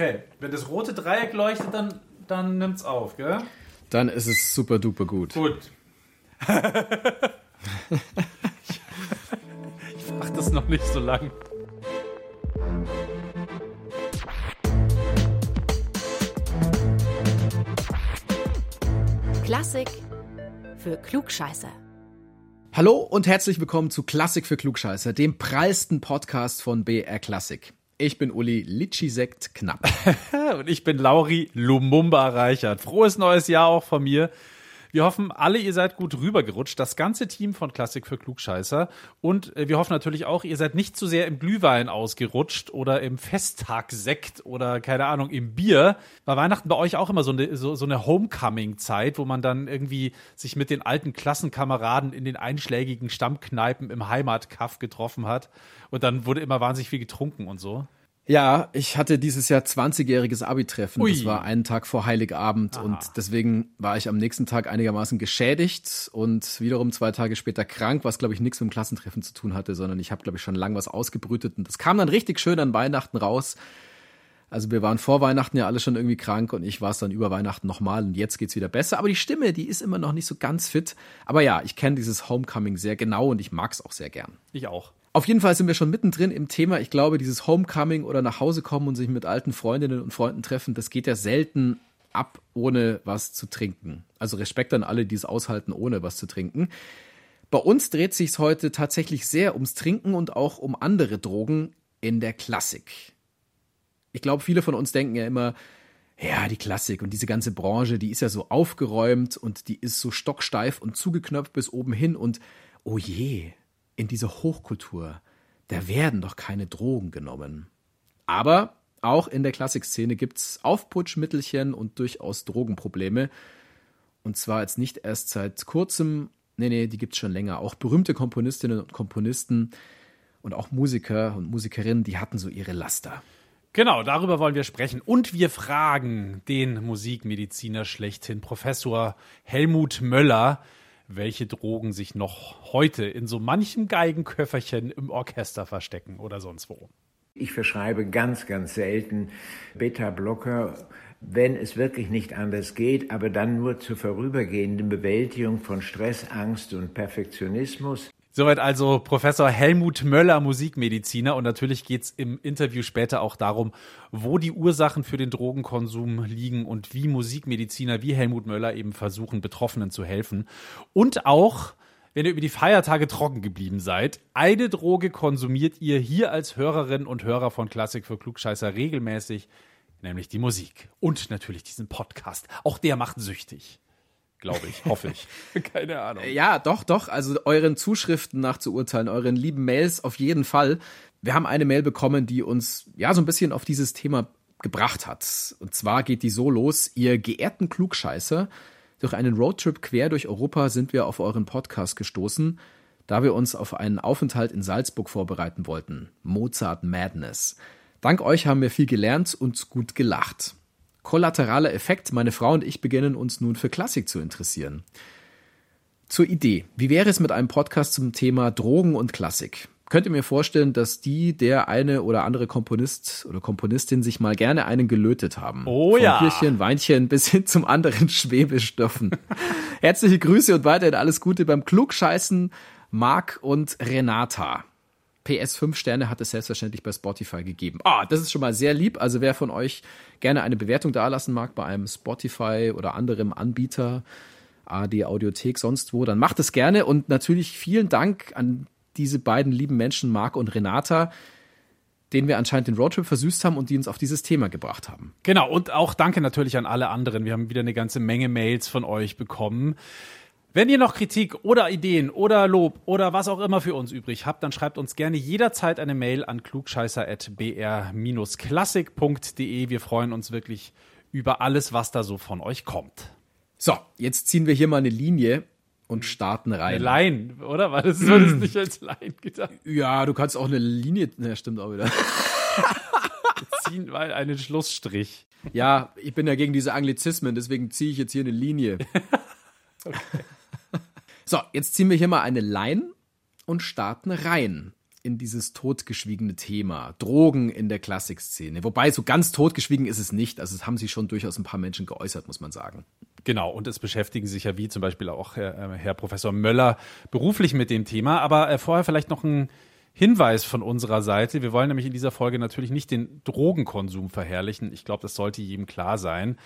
Okay, wenn das rote Dreieck leuchtet, dann, dann nimmt's auf, gell? Dann ist es super duper gut. Gut. ich mach das noch nicht so lang. Klassik für Klugscheißer. Hallo und herzlich willkommen zu Klassik für Klugscheißer, dem prallsten Podcast von BR Klassik. Ich bin Uli Litschi-Sekt Knapp. und ich bin Lauri Lumumba Reichert. Frohes neues Jahr auch von mir. Wir hoffen alle, ihr seid gut rübergerutscht, das ganze Team von Klassik für Klugscheißer. Und äh, wir hoffen natürlich auch, ihr seid nicht zu sehr im Glühwein ausgerutscht oder im Festtagssekt oder keine Ahnung, im Bier. War Weihnachten bei euch auch immer so eine, so, so eine Homecoming-Zeit, wo man dann irgendwie sich mit den alten Klassenkameraden in den einschlägigen Stammkneipen im Heimatkaff getroffen hat. Und dann wurde immer wahnsinnig viel getrunken und so. Ja, ich hatte dieses Jahr 20-jähriges Abi-Treffen. Das war einen Tag vor Heiligabend Aha. und deswegen war ich am nächsten Tag einigermaßen geschädigt und wiederum zwei Tage später krank, was glaube ich nichts mit dem Klassentreffen zu tun hatte, sondern ich habe glaube ich schon lang was ausgebrütet und das kam dann richtig schön an Weihnachten raus. Also wir waren vor Weihnachten ja alle schon irgendwie krank und ich war es dann über Weihnachten nochmal und jetzt geht's wieder besser. Aber die Stimme, die ist immer noch nicht so ganz fit. Aber ja, ich kenne dieses Homecoming sehr genau und ich mag's auch sehr gern. Ich auch. Auf jeden Fall sind wir schon mittendrin im Thema. Ich glaube, dieses Homecoming oder nach Hause kommen und sich mit alten Freundinnen und Freunden treffen, das geht ja selten ab, ohne was zu trinken. Also Respekt an alle, die es aushalten, ohne was zu trinken. Bei uns dreht sich heute tatsächlich sehr ums Trinken und auch um andere Drogen in der Klassik. Ich glaube, viele von uns denken ja immer, ja, die Klassik und diese ganze Branche, die ist ja so aufgeräumt und die ist so stocksteif und zugeknöpft bis oben hin und oh je, in dieser Hochkultur, da werden doch keine Drogen genommen. Aber auch in der Klassikszene gibt's Aufputschmittelchen und durchaus Drogenprobleme. Und zwar jetzt nicht erst seit kurzem, nee, nee, die gibt's schon länger. Auch berühmte Komponistinnen und Komponisten und auch Musiker und Musikerinnen, die hatten so ihre Laster. Genau, darüber wollen wir sprechen. Und wir fragen den Musikmediziner schlechthin, Professor Helmut Möller, welche Drogen sich noch heute in so manchem Geigenköfferchen im Orchester verstecken oder sonst wo. Ich verschreibe ganz, ganz selten Beta-Blocker, wenn es wirklich nicht anders geht, aber dann nur zur vorübergehenden Bewältigung von Stress, Angst und Perfektionismus. Soweit also Professor Helmut Möller, Musikmediziner. Und natürlich geht's im Interview später auch darum, wo die Ursachen für den Drogenkonsum liegen und wie Musikmediziner wie Helmut Möller eben versuchen, Betroffenen zu helfen. Und auch, wenn ihr über die Feiertage trocken geblieben seid, eine Droge konsumiert ihr hier als Hörerinnen und Hörer von Klassik für Klugscheißer regelmäßig, nämlich die Musik. Und natürlich diesen Podcast. Auch der macht süchtig glaube ich, hoffe ich. Keine Ahnung. Ja, doch, doch. Also euren Zuschriften nach zu urteilen, euren lieben Mails auf jeden Fall. Wir haben eine Mail bekommen, die uns ja so ein bisschen auf dieses Thema gebracht hat. Und zwar geht die so los, ihr geehrten Klugscheißer, durch einen Roadtrip quer durch Europa sind wir auf euren Podcast gestoßen, da wir uns auf einen Aufenthalt in Salzburg vorbereiten wollten. Mozart Madness. Dank euch haben wir viel gelernt und gut gelacht. Kollateraler Effekt, meine Frau und ich beginnen uns nun für Klassik zu interessieren. Zur Idee. Wie wäre es mit einem Podcast zum Thema Drogen und Klassik? Könnt ihr mir vorstellen, dass die, der eine oder andere Komponist oder Komponistin sich mal gerne einen gelötet haben? Oh Von ja. Bierchen, Weinchen bis hin zum anderen Schwebestoffen. Herzliche Grüße und weiterhin alles Gute beim Klugscheißen, Marc und Renata. PS 5 Sterne hat es selbstverständlich bei Spotify gegeben. Ah, das ist schon mal sehr lieb. Also wer von euch gerne eine Bewertung dalassen mag bei einem Spotify oder anderem Anbieter, AD Audiothek, sonst wo, dann macht es gerne. Und natürlich vielen Dank an diese beiden lieben Menschen, Marc und Renata, denen wir anscheinend den Roadtrip versüßt haben und die uns auf dieses Thema gebracht haben. Genau, und auch danke natürlich an alle anderen. Wir haben wieder eine ganze Menge Mails von euch bekommen. Wenn ihr noch Kritik oder Ideen oder Lob oder was auch immer für uns übrig habt, dann schreibt uns gerne jederzeit eine Mail an klugscheißer.br-klassik.de. Wir freuen uns wirklich über alles, was da so von euch kommt. So, jetzt ziehen wir hier mal eine Linie und starten rein. Eine Line, oder? War das, so das nicht als Line gedacht? Ja, du kannst auch eine Linie, na, stimmt auch wieder. ziehen mal einen Schlussstrich. Ja, ich bin ja gegen diese Anglizismen, deswegen ziehe ich jetzt hier eine Linie. okay. So, jetzt ziehen wir hier mal eine Line und starten rein. in dieses totgeschwiegene Thema. Drogen in der Klassikszene. Wobei so ganz totgeschwiegen ist es nicht. Also es haben sich schon durchaus ein paar Menschen geäußert, muss man sagen. Genau, und es beschäftigen sich ja wie zum Beispiel auch Herr, äh, Herr Professor Möller beruflich mit dem Thema. Aber äh, vorher vielleicht noch ein Hinweis von unserer Seite. Wir wollen nämlich in dieser Folge natürlich nicht den Drogenkonsum verherrlichen. Ich glaube, das sollte jedem klar sein.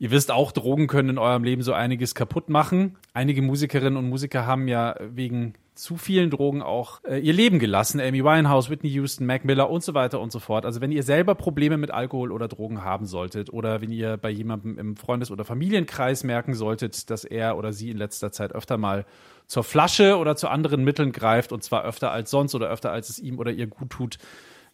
Ihr wisst auch, Drogen können in eurem Leben so einiges kaputt machen. Einige Musikerinnen und Musiker haben ja wegen zu vielen Drogen auch äh, ihr Leben gelassen. Amy Winehouse, Whitney Houston, Mac Miller und so weiter und so fort. Also wenn ihr selber Probleme mit Alkohol oder Drogen haben solltet oder wenn ihr bei jemandem im Freundes- oder Familienkreis merken solltet, dass er oder sie in letzter Zeit öfter mal zur Flasche oder zu anderen Mitteln greift und zwar öfter als sonst oder öfter als es ihm oder ihr gut tut,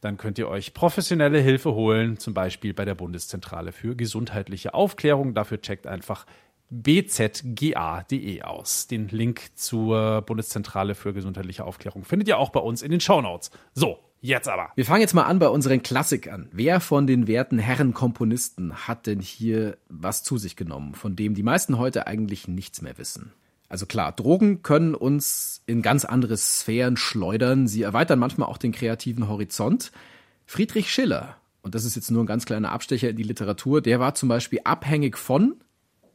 dann könnt ihr euch professionelle Hilfe holen, zum Beispiel bei der Bundeszentrale für gesundheitliche Aufklärung. Dafür checkt einfach bzga.de aus. Den Link zur Bundeszentrale für gesundheitliche Aufklärung findet ihr auch bei uns in den Shownotes. So, jetzt aber. Wir fangen jetzt mal an bei unseren Klassikern. Wer von den werten Herren Komponisten hat denn hier was zu sich genommen, von dem die meisten heute eigentlich nichts mehr wissen? Also klar, Drogen können uns in ganz andere Sphären schleudern. Sie erweitern manchmal auch den kreativen Horizont. Friedrich Schiller, und das ist jetzt nur ein ganz kleiner Abstecher in die Literatur, der war zum Beispiel abhängig von,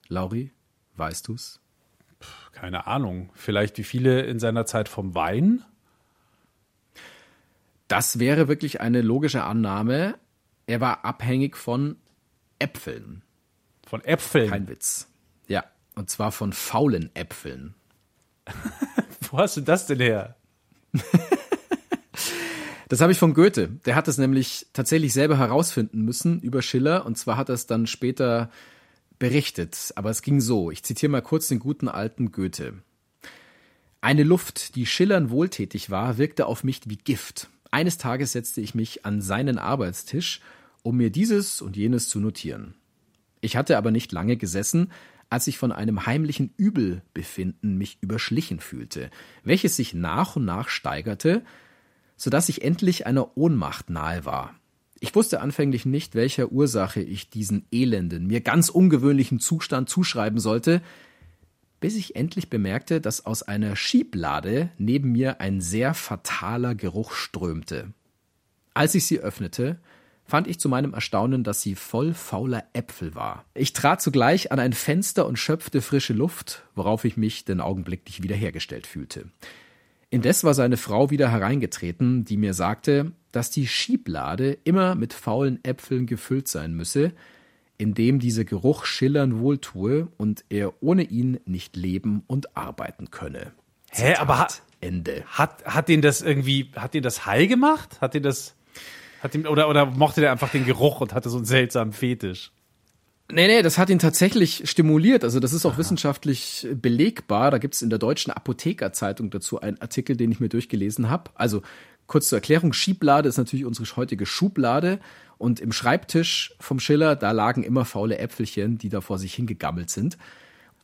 Lauri, weißt du's? Keine Ahnung. Vielleicht wie viele in seiner Zeit vom Wein? Das wäre wirklich eine logische Annahme. Er war abhängig von Äpfeln. Von Äpfeln? Kein Witz. Und zwar von faulen Äpfeln. Wo hast du das denn her? das habe ich von Goethe. Der hat es nämlich tatsächlich selber herausfinden müssen über Schiller. Und zwar hat er es dann später berichtet. Aber es ging so. Ich zitiere mal kurz den guten alten Goethe. Eine Luft, die schillernd wohltätig war, wirkte auf mich wie Gift. Eines Tages setzte ich mich an seinen Arbeitstisch, um mir dieses und jenes zu notieren. Ich hatte aber nicht lange gesessen, als ich von einem heimlichen Übelbefinden mich überschlichen fühlte, welches sich nach und nach steigerte, so dass ich endlich einer Ohnmacht nahe war. Ich wusste anfänglich nicht, welcher Ursache ich diesen elenden, mir ganz ungewöhnlichen Zustand zuschreiben sollte, bis ich endlich bemerkte, dass aus einer Schieblade neben mir ein sehr fataler Geruch strömte. Als ich sie öffnete, fand ich zu meinem Erstaunen, dass sie voll fauler Äpfel war. Ich trat zugleich an ein Fenster und schöpfte frische Luft, worauf ich mich den augenblicklich wiederhergestellt fühlte. Indes war seine Frau wieder hereingetreten, die mir sagte, dass die Schieblade immer mit faulen Äpfeln gefüllt sein müsse, indem dieser Geruch Schillern wohltue und er ohne ihn nicht leben und arbeiten könne. Hä, aber hat, Ende. Hat, hat den das irgendwie, hat den das high gemacht? Hat den das hat ihm, oder, oder mochte der einfach den Geruch und hatte so einen seltsamen Fetisch? Nee, nee, das hat ihn tatsächlich stimuliert. Also das ist auch Aha. wissenschaftlich belegbar. Da gibt's in der deutschen Apothekerzeitung dazu einen Artikel, den ich mir durchgelesen habe. Also kurz zur Erklärung, Schieblade ist natürlich unsere heutige Schublade. Und im Schreibtisch vom Schiller, da lagen immer faule Äpfelchen, die da vor sich hingegammelt sind.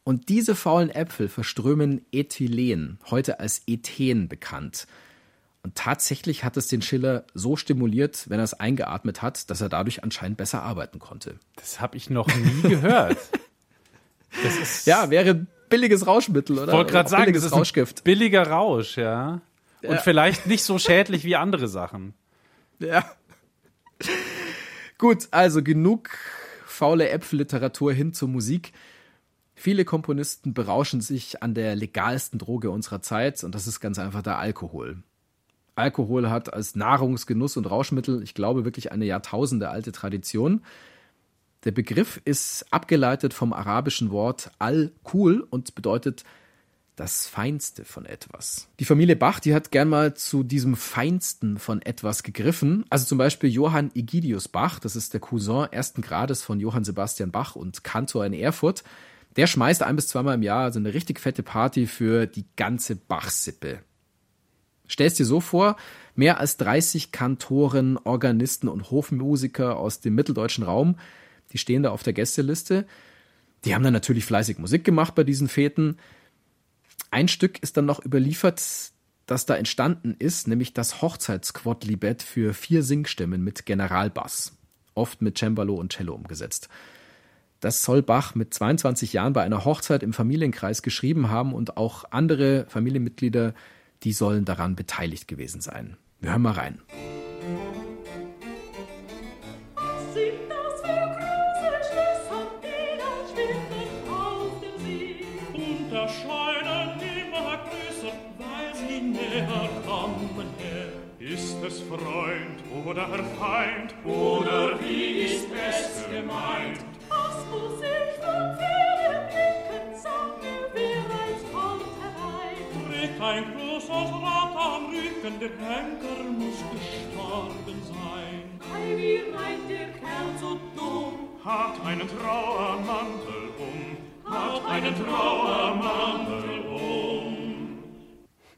Und diese faulen Äpfel verströmen Ethylen, heute als Ethen bekannt. Und tatsächlich hat es den Schiller so stimuliert, wenn er es eingeatmet hat, dass er dadurch anscheinend besser arbeiten konnte. Das habe ich noch nie gehört. Ja, wäre billiges Rauschmittel, oder? Ich wollte gerade sagen, das ist Rauschgift. billiger Rausch, ja. Und ja. vielleicht nicht so schädlich wie andere Sachen. Ja. Gut, also genug faule Äpfelliteratur hin zur Musik. Viele Komponisten berauschen sich an der legalsten Droge unserer Zeit und das ist ganz einfach der Alkohol. Alkohol hat als Nahrungsgenuss und Rauschmittel, ich glaube, wirklich eine Jahrtausende alte Tradition. Der Begriff ist abgeleitet vom arabischen Wort al-Kul und bedeutet das Feinste von etwas. Die Familie Bach, die hat gern mal zu diesem Feinsten von etwas gegriffen. Also zum Beispiel Johann Egidius Bach, das ist der Cousin ersten Grades von Johann Sebastian Bach und Kantor in Erfurt. Der schmeißt ein bis zweimal im Jahr so eine richtig fette Party für die ganze Bach-Sippe. Stellst dir so vor, mehr als 30 Kantoren, Organisten und Hofmusiker aus dem mitteldeutschen Raum, die stehen da auf der Gästeliste. Die haben dann natürlich fleißig Musik gemacht bei diesen Feten. Ein Stück ist dann noch überliefert, das da entstanden ist, nämlich das Hochzeitsquodlibet für vier Singstimmen mit Generalbass, oft mit Cembalo und Cello umgesetzt. Das soll Bach mit 22 Jahren bei einer Hochzeit im Familienkreis geschrieben haben und auch andere Familienmitglieder die sollen daran beteiligt gewesen sein. Wir hören mal rein. es Freund oder Feind? Oder wie ist es gemeint? Was muss ich ein großes Rad am Rücken, der Henker muss gestorben sein. Ei, wie reiht der Kerl so dumm? Hat einen Trauermantel um, hat einen Trauermantel um.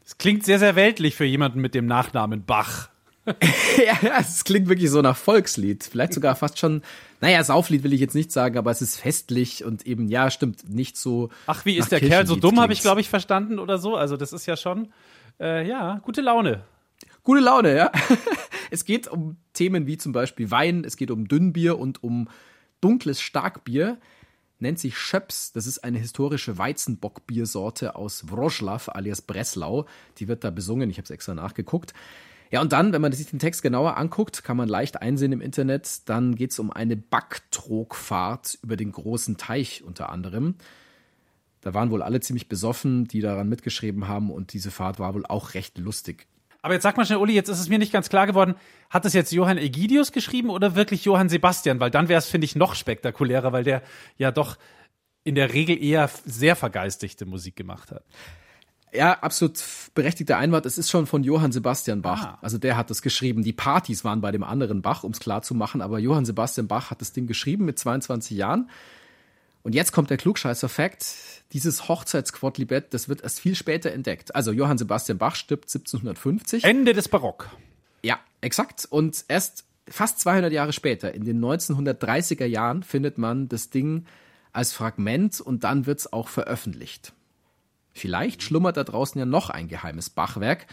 Es klingt sehr, sehr weltlich für jemanden mit dem Nachnamen Bach. ja, es klingt wirklich so nach Volkslied. Vielleicht sogar fast schon, naja, Sauflied will ich jetzt nicht sagen, aber es ist festlich und eben, ja, stimmt, nicht so. Ach, wie ist der Kerl so dumm, habe ich, glaube ich, verstanden oder so. Also, das ist ja schon, äh, ja, gute Laune. Gute Laune, ja. es geht um Themen wie zum Beispiel Wein, es geht um Dünnbier und um dunkles Starkbier. Nennt sich Schöps. Das ist eine historische Weizenbockbiersorte aus Wroclaw alias Breslau. Die wird da besungen. Ich habe es extra nachgeguckt. Ja, und dann, wenn man sich den Text genauer anguckt, kann man leicht einsehen im Internet, dann geht es um eine Backtrogfahrt über den großen Teich unter anderem. Da waren wohl alle ziemlich besoffen, die daran mitgeschrieben haben und diese Fahrt war wohl auch recht lustig. Aber jetzt sag mal schnell, Uli, jetzt ist es mir nicht ganz klar geworden, hat das jetzt Johann Egidius geschrieben oder wirklich Johann Sebastian? Weil dann wäre es, finde ich, noch spektakulärer, weil der ja doch in der Regel eher sehr vergeistigte Musik gemacht hat. Ja, absolut berechtigter Einwand. Es ist schon von Johann Sebastian Bach. Ah. Also der hat das geschrieben. Die Partys waren bei dem anderen Bach, um es klar zu machen. Aber Johann Sebastian Bach hat das Ding geschrieben mit 22 Jahren. Und jetzt kommt der Klugscheißer-Fakt. Dieses Hochzeitsquodlibet, das wird erst viel später entdeckt. Also Johann Sebastian Bach stirbt 1750. Ende des Barock. Ja, exakt. Und erst fast 200 Jahre später, in den 1930er Jahren, findet man das Ding als Fragment und dann wird es auch veröffentlicht. Vielleicht schlummert da draußen ja noch ein geheimes Bachwerk,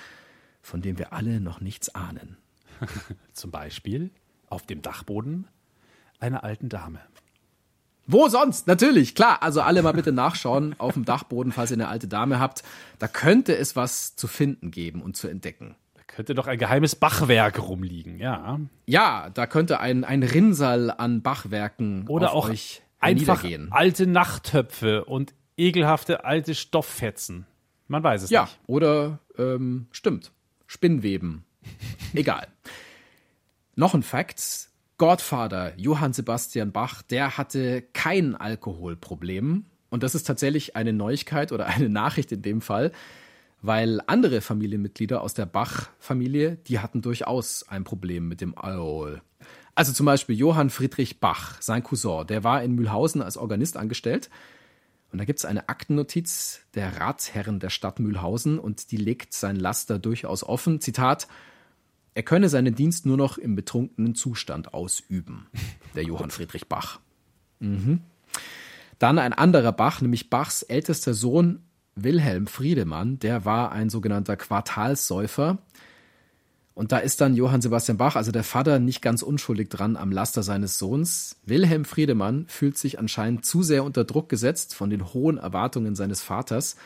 von dem wir alle noch nichts ahnen. Zum Beispiel auf dem Dachboden einer alten Dame. Wo sonst? Natürlich, klar. Also alle mal bitte nachschauen auf dem Dachboden, falls ihr eine alte Dame habt. Da könnte es was zu finden geben und zu entdecken. Da könnte doch ein geheimes Bachwerk rumliegen, ja. Ja, da könnte ein, ein Rinnsal an Bachwerken Oder auch einfach alte Nachttöpfe und ekelhafte alte Stofffetzen. Man weiß es ja, nicht. Ja, oder ähm, stimmt. Spinnweben. Egal. Noch ein Fakt. Godfather Johann Sebastian Bach, der hatte kein Alkoholproblem. Und das ist tatsächlich eine Neuigkeit oder eine Nachricht in dem Fall, weil andere Familienmitglieder aus der Bach-Familie, die hatten durchaus ein Problem mit dem Alkohol. Also zum Beispiel Johann Friedrich Bach, sein Cousin, der war in Mühlhausen als Organist angestellt und da gibt es eine Aktennotiz der Ratsherren der Stadt Mühlhausen und die legt sein Laster durchaus offen. Zitat, er könne seinen Dienst nur noch im betrunkenen Zustand ausüben, der Johann Friedrich Bach. Mhm. Dann ein anderer Bach, nämlich Bachs ältester Sohn Wilhelm Friedemann, der war ein sogenannter Quartalsäufer. Und da ist dann Johann Sebastian Bach, also der Vater, nicht ganz unschuldig dran am Laster seines Sohns. Wilhelm Friedemann fühlt sich anscheinend zu sehr unter Druck gesetzt von den hohen Erwartungen seines Vaters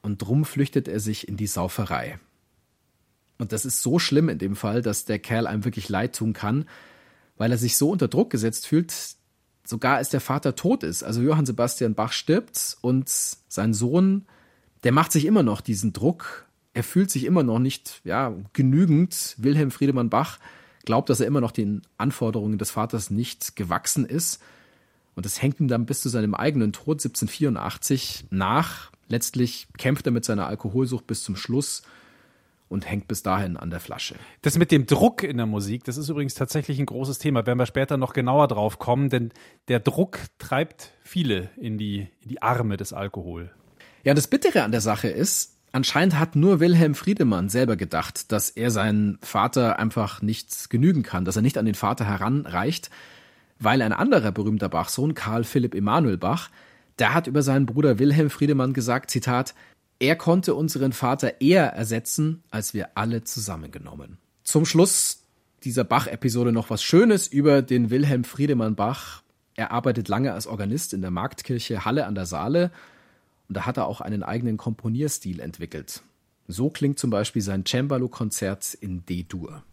und drum flüchtet er sich in die Sauferei. Und das ist so schlimm in dem Fall, dass der Kerl einem wirklich leid tun kann, weil er sich so unter Druck gesetzt fühlt, sogar als der Vater tot ist. Also Johann Sebastian Bach stirbt und sein Sohn, der macht sich immer noch diesen Druck er fühlt sich immer noch nicht ja, genügend. Wilhelm Friedemann Bach glaubt, dass er immer noch den Anforderungen des Vaters nicht gewachsen ist. Und das hängt ihm dann bis zu seinem eigenen Tod 1784 nach. Letztlich kämpft er mit seiner Alkoholsucht bis zum Schluss und hängt bis dahin an der Flasche. Das mit dem Druck in der Musik, das ist übrigens tatsächlich ein großes Thema. Werden wir später noch genauer drauf kommen, denn der Druck treibt viele in die, in die Arme des Alkohol. Ja, das Bittere an der Sache ist, Anscheinend hat nur Wilhelm Friedemann selber gedacht, dass er seinen Vater einfach nicht genügen kann, dass er nicht an den Vater heranreicht, weil ein anderer berühmter Bachsohn, Karl Philipp Emanuel Bach, der hat über seinen Bruder Wilhelm Friedemann gesagt, Zitat, er konnte unseren Vater eher ersetzen, als wir alle zusammengenommen. Zum Schluss dieser Bach-Episode noch was Schönes über den Wilhelm Friedemann Bach. Er arbeitet lange als Organist in der Marktkirche Halle an der Saale und da hat er auch einen eigenen Komponierstil entwickelt. So klingt zum Beispiel sein Cembalo-Konzert in D-Dur.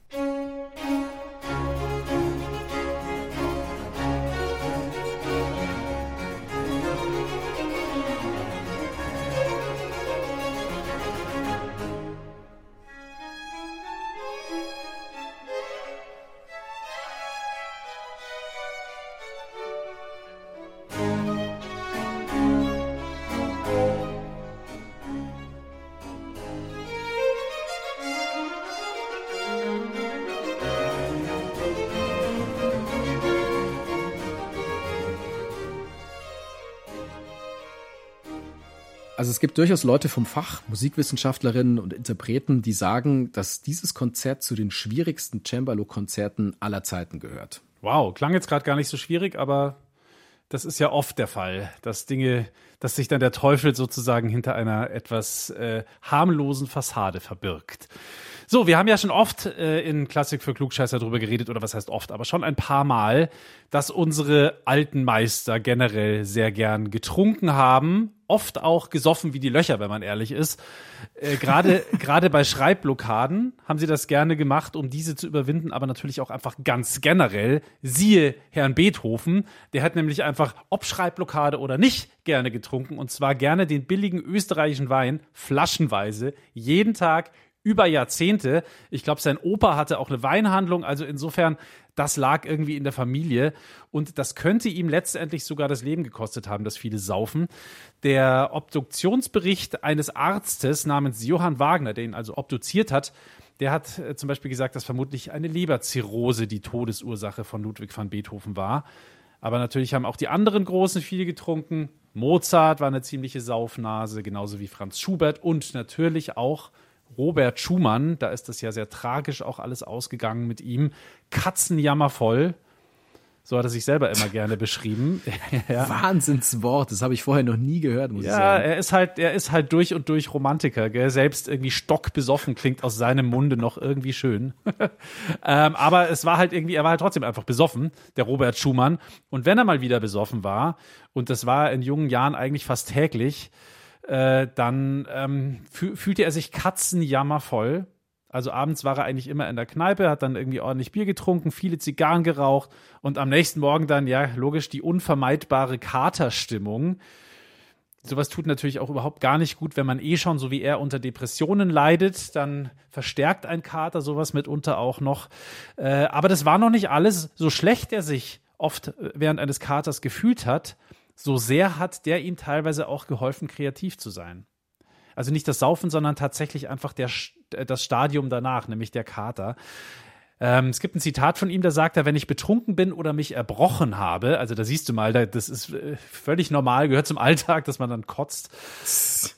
Also es gibt durchaus Leute vom Fach, Musikwissenschaftlerinnen und Interpreten, die sagen, dass dieses Konzert zu den schwierigsten Cembalo-Konzerten aller Zeiten gehört. Wow, klang jetzt gerade gar nicht so schwierig, aber das ist ja oft der Fall, dass Dinge, dass sich dann der Teufel sozusagen hinter einer etwas äh, harmlosen Fassade verbirgt. So, wir haben ja schon oft äh, in Klassik für Klugscheißer darüber geredet, oder was heißt oft, aber schon ein paar Mal, dass unsere alten Meister generell sehr gern getrunken haben, oft auch gesoffen wie die Löcher, wenn man ehrlich ist. Äh, Gerade gerade bei Schreibblockaden haben sie das gerne gemacht, um diese zu überwinden, aber natürlich auch einfach ganz generell. Siehe Herrn Beethoven, der hat nämlich einfach, ob Schreibblockade oder nicht, gerne getrunken und zwar gerne den billigen österreichischen Wein, flaschenweise, jeden Tag über Jahrzehnte. Ich glaube, sein Opa hatte auch eine Weinhandlung, also insofern, das lag irgendwie in der Familie und das könnte ihm letztendlich sogar das Leben gekostet haben, dass viele saufen. Der Obduktionsbericht eines Arztes namens Johann Wagner, der ihn also obduziert hat, der hat äh, zum Beispiel gesagt, dass vermutlich eine Leberzirrhose die Todesursache von Ludwig van Beethoven war. Aber natürlich haben auch die anderen Großen viel getrunken. Mozart war eine ziemliche Saufnase, genauso wie Franz Schubert und natürlich auch Robert Schumann. Da ist das ja sehr tragisch auch alles ausgegangen mit ihm. Katzenjammervoll. So hat er sich selber immer gerne beschrieben. ja. Wahnsinnswort, das habe ich vorher noch nie gehört, muss ich Ja, sagen. er ist halt, er ist halt durch und durch Romantiker, gell? Selbst irgendwie stockbesoffen klingt aus seinem Munde noch irgendwie schön. ähm, aber es war halt irgendwie, er war halt trotzdem einfach besoffen, der Robert Schumann. Und wenn er mal wieder besoffen war, und das war in jungen Jahren eigentlich fast täglich, äh, dann ähm, fü fühlte er sich katzenjammervoll. Also abends war er eigentlich immer in der Kneipe, hat dann irgendwie ordentlich Bier getrunken, viele Zigarren geraucht und am nächsten Morgen dann, ja, logisch, die unvermeidbare Katerstimmung. Sowas tut natürlich auch überhaupt gar nicht gut, wenn man eh schon so wie er unter Depressionen leidet, dann verstärkt ein Kater sowas mitunter auch noch. Äh, aber das war noch nicht alles. So schlecht er sich oft äh, während eines Katers gefühlt hat, so sehr hat der ihm teilweise auch geholfen, kreativ zu sein. Also nicht das Saufen, sondern tatsächlich einfach der, das Stadium danach, nämlich der Kater. Ähm, es gibt ein Zitat von ihm, da sagt er, wenn ich betrunken bin oder mich erbrochen habe, also da siehst du mal, da, das ist äh, völlig normal, gehört zum Alltag, dass man dann kotzt.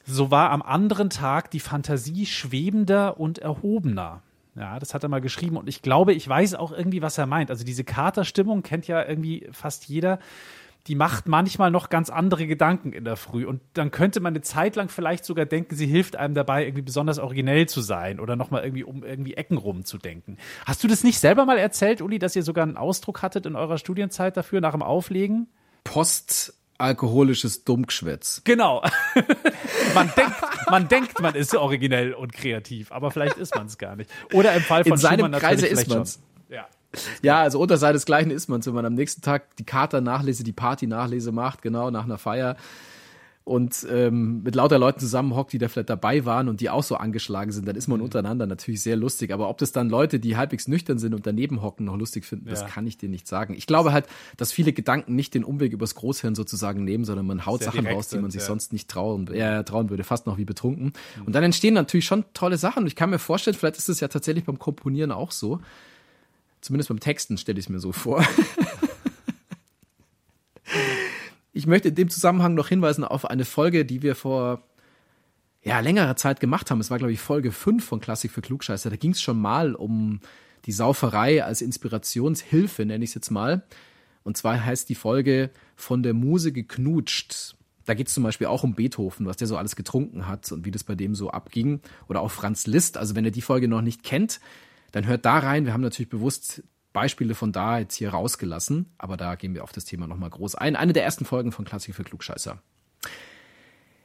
So war am anderen Tag die Fantasie schwebender und erhobener. Ja, das hat er mal geschrieben und ich glaube, ich weiß auch irgendwie, was er meint. Also diese Katerstimmung kennt ja irgendwie fast jeder die macht manchmal noch ganz andere Gedanken in der Früh. Und dann könnte man eine Zeit lang vielleicht sogar denken, sie hilft einem dabei, irgendwie besonders originell zu sein oder nochmal irgendwie um irgendwie Ecken rumzudenken. Hast du das nicht selber mal erzählt, Uli, dass ihr sogar einen Ausdruck hattet in eurer Studienzeit dafür, nach dem Auflegen? Postalkoholisches Dummgeschwätz. Genau. man, denkt, man denkt, man ist originell und kreativ, aber vielleicht ist man es gar nicht. Oder im Fall von In seinem Schumann Kreise ist man's. schon. Ja. Ja, also unter seinesgleichen ist man, wenn man am nächsten Tag die Kater-Nachlese, die Party-Nachlese macht, genau, nach einer Feier und ähm, mit lauter Leuten zusammenhockt, die da vielleicht dabei waren und die auch so angeschlagen sind, dann ist Mhm. man untereinander natürlich sehr lustig. Aber ob das dann Leute, die halbwegs nüchtern sind und daneben hocken, noch lustig finden, das Ja. kann ich dir nicht sagen. Ich glaube halt, dass viele Gedanken nicht den Umweg übers Großhirn sozusagen nehmen, sondern man haut Sehr Sachen raus, die man sich ja. sonst nicht trauen, äh, trauen würde, fast noch wie betrunken. Und dann entstehen natürlich schon tolle Sachen. Und ich kann mir vorstellen, vielleicht ist es ja tatsächlich beim Komponieren auch so. Zumindest beim Texten stelle ich es mir so vor. Ich möchte in dem Zusammenhang noch hinweisen auf eine Folge, die wir vor ja, längerer Zeit gemacht haben. Es war, glaube ich, Folge 5 von Klassik für Klugscheißer. Da ging es schon mal um die Sauferei als Inspirationshilfe, nenne ich es jetzt mal. Und zwar heißt die Folge von der Muse geknutscht. Da geht es zum Beispiel auch um Beethoven, was der so alles getrunken hat und wie das bei dem so abging. Oder auch Franz Liszt. Also wenn ihr die Folge noch nicht kennt, dann hört da rein. Wir haben natürlich bewusst Beispiele von da jetzt hier rausgelassen, aber da gehen wir auf das Thema nochmal groß ein. Eine der ersten Folgen von Klassik für Klugscheißer.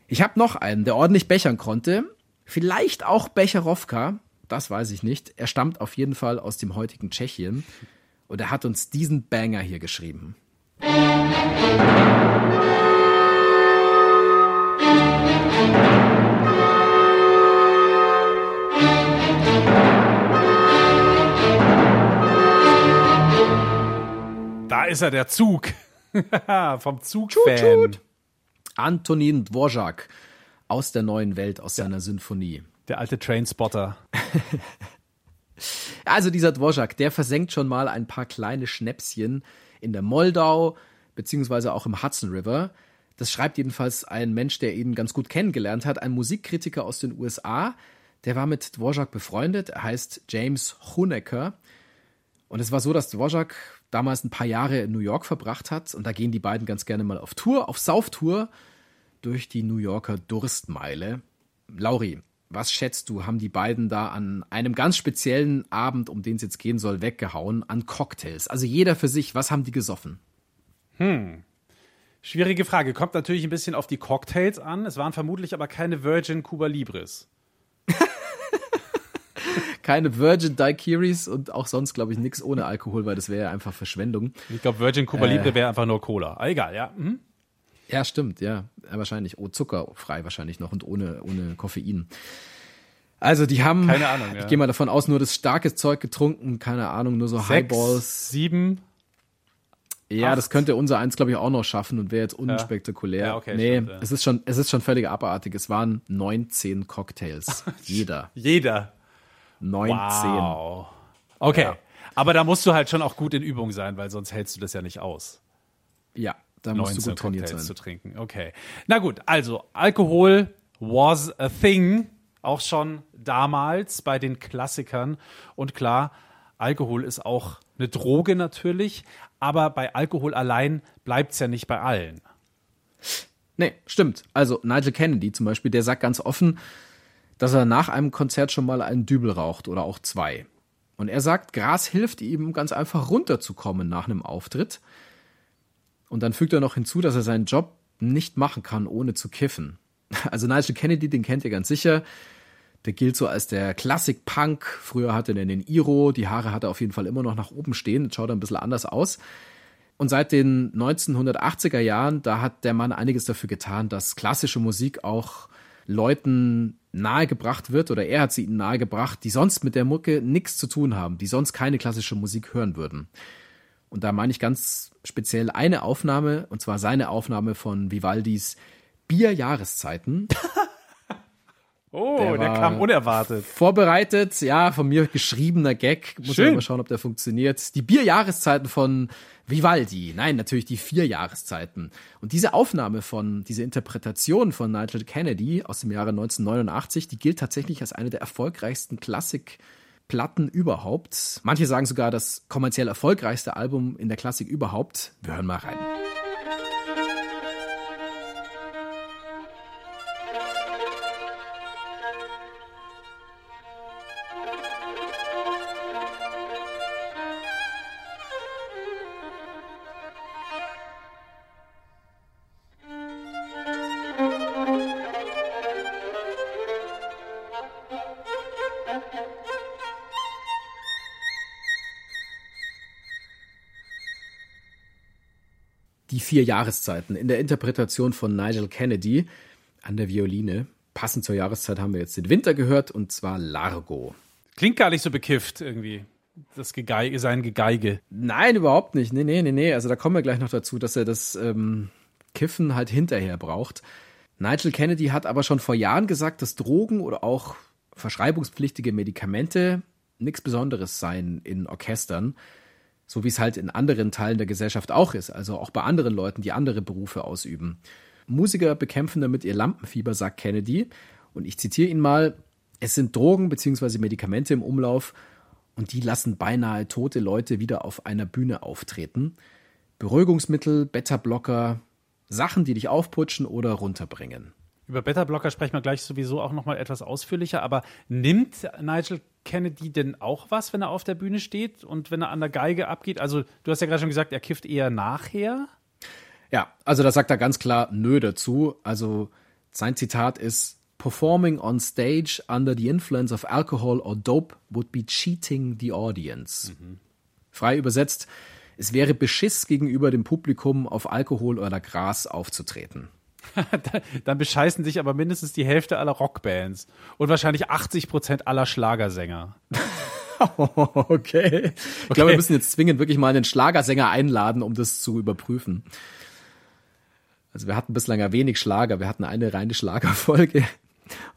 Ich habe noch einen, der ordentlich bechern konnte. Vielleicht auch Becherowka, das weiß ich nicht. Er stammt auf jeden Fall aus dem heutigen Tschechien und er hat uns diesen Banger hier geschrieben. Da ist er, der Zug. Vom Zugfan. Antonin Dvorak aus der neuen Welt, aus seiner Sinfonie. Der alte Trainspotter. Also dieser Dvorak, der versenkt schon mal ein paar kleine Schnäpschen in der Moldau, beziehungsweise auch im Hudson River. Das schreibt jedenfalls ein Mensch, der ihn ganz gut kennengelernt hat, ein Musikkritiker aus den USA. Der war mit Dvorak befreundet. Er heißt James Honecker. Und es war so, dass Dvorak damals ein paar Jahre in New York verbracht hat. Und da gehen die beiden ganz gerne mal auf Tour, auf Sauftour durch die New Yorker Durstmeile. Lauri, was schätzt du, haben die beiden da an einem ganz speziellen Abend, um den es jetzt gehen soll, weggehauen, an Cocktails? Also jeder für sich, was haben die gesoffen? Schwierige Frage. Kommt natürlich ein bisschen auf die Cocktails an. Es waren vermutlich aber keine Virgin Cuba Libres. Keine Virgin Daiquiris und auch sonst, glaube ich, nichts ohne Alkohol, weil das wäre ja einfach Verschwendung. Ich glaube, Virgin Cuba Libre wäre einfach nur Cola. Ah, egal, ja. Mhm. Ja, stimmt, ja. ja wahrscheinlich. Oh, zuckerfrei wahrscheinlich noch und ohne, ohne Koffein. Also die haben, Keine Ahnung, ja. ich gehe mal davon aus, nur das starke Zeug getrunken, keine Ahnung, nur so Highballs. Sechs, sieben. Ja, acht. das könnte unser eins, glaube ich, auch noch schaffen und wäre jetzt unspektakulär. Ja, okay, nee, stimmt, ja. es ist schon, es ist schon völlig abartig. Es waren 19 Cocktails. Jeder. Jeder. 19. Wow. Okay. Ja. Aber da musst du halt schon auch gut in Übung sein, weil sonst hältst du das ja nicht aus. Ja, da musst du 19 gut trainiert Cocktails sein. zu trinken. Okay. Na gut, also Alkohol was a thing, auch schon damals bei den Klassikern. Und klar, Alkohol ist auch eine Droge natürlich, aber bei Alkohol allein bleibt es ja nicht bei allen. Nee, stimmt. Also Nigel Kennedy zum Beispiel, der sagt ganz offen, dass er nach einem Konzert schon mal einen Dübel raucht oder auch zwei. Und er sagt, Gras hilft ihm ganz einfach runterzukommen nach einem Auftritt. Und dann fügt er noch hinzu, dass er seinen Job nicht machen kann, ohne zu kiffen. Also Nigel Kennedy, den kennt ihr ganz sicher. Der gilt so als der Klassik-Punk. Früher hatte er den Iro, die Haare hat er auf jeden Fall immer noch nach oben stehen. Das schaut ein bisschen anders aus. Und seit den 1980er Jahren, da hat der Mann einiges dafür getan, dass klassische Musik auch Leuten nahegebracht wird oder er hat sie ihnen nahegebracht, die sonst mit der Mucke nichts zu tun haben, die sonst keine klassische Musik hören würden. Und da meine ich ganz speziell eine Aufnahme, und zwar seine Aufnahme von Vivaldis Bierjahreszeiten. Oh, Der der, kam unerwartet. Vorbereitet, ja, von mir geschriebener Gag. Muss Schön. mal schauen, ob der funktioniert. Die Bierjahreszeiten von Vivaldi. Nein, natürlich die vier Jahreszeiten. Und diese Aufnahme von, diese Interpretation von Nigel Kennedy aus dem Jahre 1989, die gilt tatsächlich als eine der erfolgreichsten Klassikplatten überhaupt. Manche sagen sogar das kommerziell erfolgreichste Album in der Klassik überhaupt. Wir hören mal rein. Vier Jahreszeiten in der Interpretation von Nigel Kennedy an der Violine. Passend zur Jahreszeit haben wir jetzt den Winter gehört und zwar Largo. Klingt gar nicht so bekifft irgendwie. Das Gegeige, sein Gegeige. Nein, überhaupt nicht. Nee, nee, nee, nee. Also da kommen wir gleich noch dazu, dass er das ähm, Kiffen halt hinterher braucht. Nigel Kennedy hat aber schon vor Jahren gesagt, dass Drogen oder auch verschreibungspflichtige Medikamente nichts Besonderes seien in Orchestern. So wie es halt in anderen Teilen der Gesellschaft auch ist, also auch bei anderen Leuten, die andere Berufe ausüben. Musiker bekämpfen damit ihr Lampenfieber, sagt Kennedy. Und ich zitiere ihn mal, es sind Drogen bzw. Medikamente im Umlauf und die lassen beinahe tote Leute wieder auf einer Bühne auftreten. Beruhigungsmittel, Beta-Blocker, Sachen, die dich aufputschen oder runterbringen. Über Beta-Blocker sprechen wir gleich sowieso auch noch mal etwas ausführlicher, aber nimmt Nigel Kennedy denn auch was, wenn er auf der Bühne steht und wenn er an der Geige abgeht? Also, du hast ja gerade schon gesagt, er kifft eher nachher. Ja, also da sagt er ganz klar Nö dazu. Also sein Zitat ist, Performing on stage under the influence of alcohol or dope would be cheating the audience. Frei übersetzt, es wäre Beschiss gegenüber dem Publikum, auf Alkohol oder Gras aufzutreten. Dann bescheißen sich aber mindestens die Hälfte aller Rockbands und wahrscheinlich 80 Prozent aller Schlagersänger. Okay. Ich glaube, wir müssen jetzt zwingend wirklich mal einen Schlagersänger einladen, um das zu überprüfen. Also wir hatten bislang ja wenig Schlager. Wir hatten eine reine Schlagerfolge.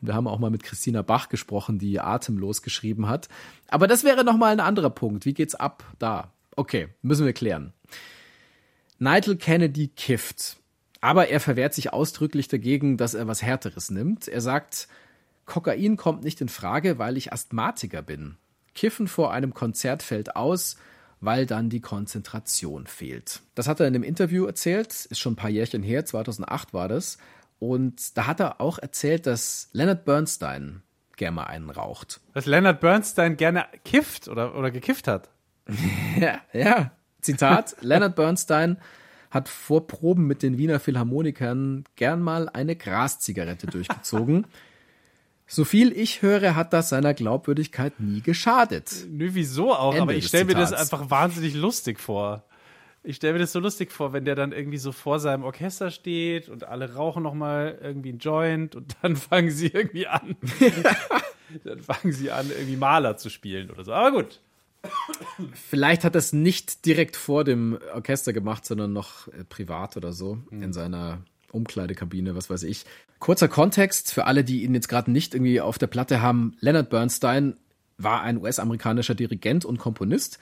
Und wir haben auch mal mit Christina Bach gesprochen, die atemlos geschrieben hat. Aber das wäre nochmal ein anderer Punkt. Wie geht's ab da? Okay, müssen wir klären. Nigel Kennedy kifft. Aber er verwehrt sich ausdrücklich dagegen, dass er was Härteres nimmt. Er sagt, Kokain kommt nicht in Frage, weil ich Asthmatiker bin. Kiffen vor einem Konzert fällt aus, weil dann die Konzentration fehlt. Das hat er in einem Interview erzählt, ist schon ein paar Jährchen her, 2008 war das. Und da hat er auch erzählt, dass Leonard Bernstein gerne mal einen raucht. Dass Leonard Bernstein gerne kifft oder, oder gekifft hat. Ja, ja. Zitat, Leonard Bernstein hat vor Proben mit den Wiener Philharmonikern gern mal eine Graszigarette durchgezogen. So viel ich höre, hat das seiner Glaubwürdigkeit nie geschadet. Nö, wieso auch, Ende aber ich stelle mir das einfach wahnsinnig lustig vor. Ich stelle mir das so lustig vor, wenn der dann irgendwie so vor seinem Orchester steht und alle rauchen noch mal irgendwie einen Joint und dann fangen sie irgendwie an. dann fangen sie an, irgendwie Maler zu spielen oder so. Aber gut. Vielleicht hat er es nicht direkt vor dem Orchester gemacht, sondern noch äh, privat oder so in seiner Umkleidekabine, was weiß ich. Kurzer Kontext für alle, die ihn jetzt gerade nicht irgendwie auf der Platte haben. Leonard Bernstein war ein US-amerikanischer Dirigent und Komponist.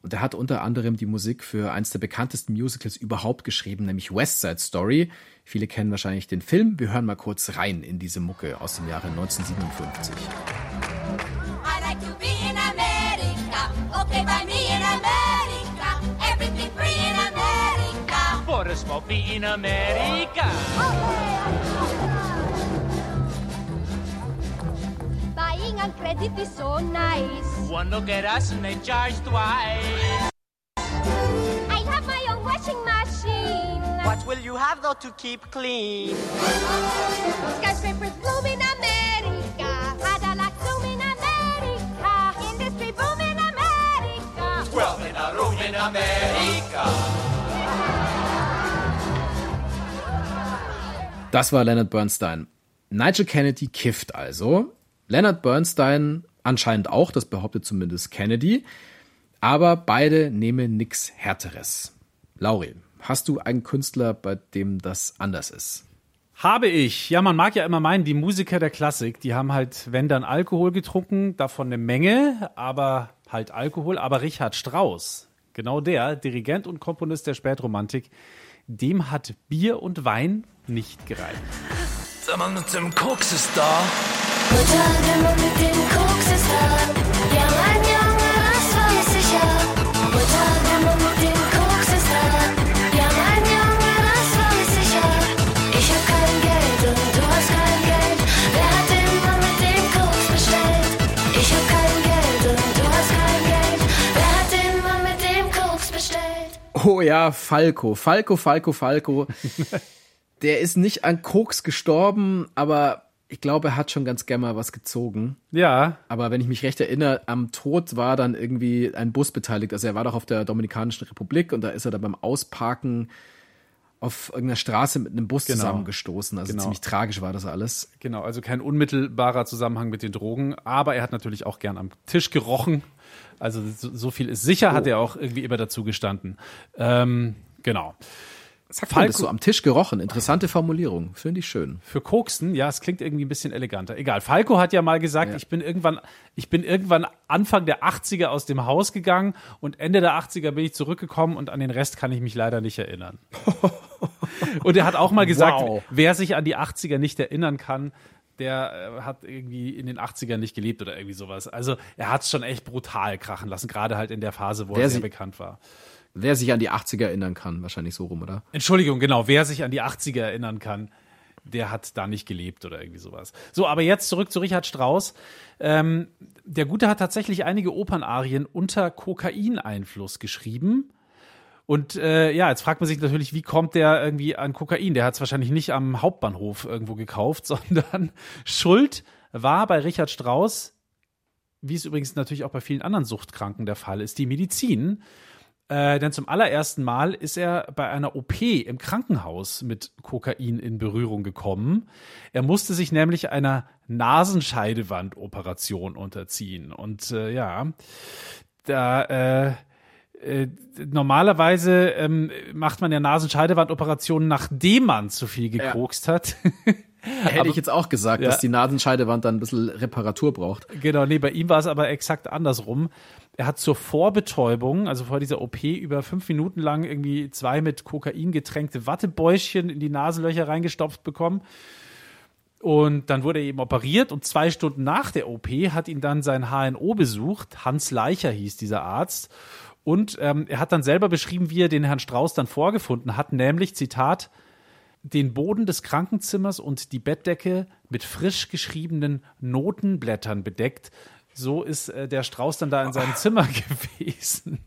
Und er hat unter anderem die Musik für eins der bekanntesten Musicals überhaupt geschrieben, nämlich West Side Story. Viele kennen wahrscheinlich den Film. Wir hören mal kurz rein in diese Mucke aus dem Jahre 1957. I like to be in America. Okay, by me in America. Everything free in America. For a small fee in America. Buying on credit is so nice. One look at us and they charge twice. I have my own washing machine. What will you have though to keep clean? Skyscrapers bloom in America. A room in America. Das war Leonard Bernstein. Nigel Kennedy kifft also. Leonard Bernstein anscheinend auch, das behauptet zumindest Kennedy. Aber beide nehmen nix Härteres. Lauri, hast du einen Künstler, bei dem das anders ist? Habe ich. Ja, man mag ja immer meinen, die Musiker der Klassik, die haben halt, wenn dann Alkohol getrunken, davon eine Menge, aber halt Alkohol. Aber Richard Strauss, genau der, Dirigent und Komponist der Spätromantik, dem hat Bier und Wein nicht gereicht. Der Mann mit dem Koks ist da. Der Mann mit dem Koks ist da. Oh ja, Falco. Falco, Falco, Falco. Der ist nicht an Koks gestorben, aber ich glaube, er hat schon ganz gerne mal was gezogen. Ja, Aber wenn ich mich recht erinnere, am Tod war dann irgendwie ein Bus beteiligt. Also er war doch auf der Dominikanischen Republik und da ist er dann beim Ausparken auf irgendeiner Straße mit einem Bus Genau. zusammengestoßen. Also Genau. ziemlich tragisch war das alles. genau. Also kein unmittelbarer Zusammenhang mit den Drogen, aber er hat natürlich auch gern am Tisch gerochen. Also so, so viel ist sicher, hat er auch irgendwie immer dazu gestanden. Ähm, genau. Sagt man das so am Tisch gerochen? Interessante Formulierung. Finde ich schön. Für Koksen, ja, es klingt irgendwie ein bisschen eleganter. Egal. Falco hat ja mal gesagt, ich bin irgendwann, ich bin irgendwann Anfang der 80er aus dem Haus gegangen und Ende der 80er bin ich zurückgekommen und an den Rest kann ich mich leider nicht erinnern. und er hat auch mal gesagt, Wow. wer sich an die 80er nicht erinnern kann, der äh, hat irgendwie in den 80ern nicht gelebt oder irgendwie sowas. Also er hat es schon echt brutal krachen lassen, gerade halt in der Phase, wo Wer er sehr bekannt war. Wer sich an die 80er erinnern kann, wahrscheinlich so rum, oder? Entschuldigung, genau, wer sich an die 80er erinnern kann, der hat da nicht gelebt oder irgendwie sowas. So, aber jetzt zurück zu Richard Strauss. Ähm, der Gute hat tatsächlich einige Opernarien unter Kokaineinfluss geschrieben. Und äh, ja, jetzt fragt man sich natürlich, wie kommt der irgendwie an Kokain? Der hat es wahrscheinlich nicht am Hauptbahnhof irgendwo gekauft, sondern Schuld war bei Richard Strauss, wie es übrigens natürlich auch bei vielen anderen Suchtkranken der Fall ist, die Medizin. Äh, denn zum allerersten Mal ist er bei einer OP im Krankenhaus mit Kokain in Berührung gekommen. Er musste sich nämlich einer Nasenscheidewandoperation unterziehen. Und äh, ja, da äh, äh, normalerweise ähm, macht man ja Nasenscheidewandoperationen, nachdem man zu viel gekokst hat. Hätte Aber- ich jetzt auch gesagt, Ja. dass die Nasenscheidewand dann ein bisschen Reparatur braucht. Genau, nee, bei ihm war es aber exakt andersrum. Er hat zur Vorbetäubung, also vor dieser OP, über fünf Minuten lang irgendwie zwei mit Kokain getränkte Wattebäuschen in die Nasenlöcher reingestopft bekommen. Und dann wurde er eben operiert und zwei Stunden nach der OP hat ihn dann sein HNO besucht. Hans Leicher hieß dieser Arzt. Und ähm, er hat dann selber beschrieben, wie er den Herrn Strauß dann vorgefunden hat, nämlich, Zitat, den Boden des Krankenzimmers und die Bettdecke mit frisch geschriebenen Notenblättern bedeckt. So ist äh, der Strauß dann da in seinem Zimmer gewesen.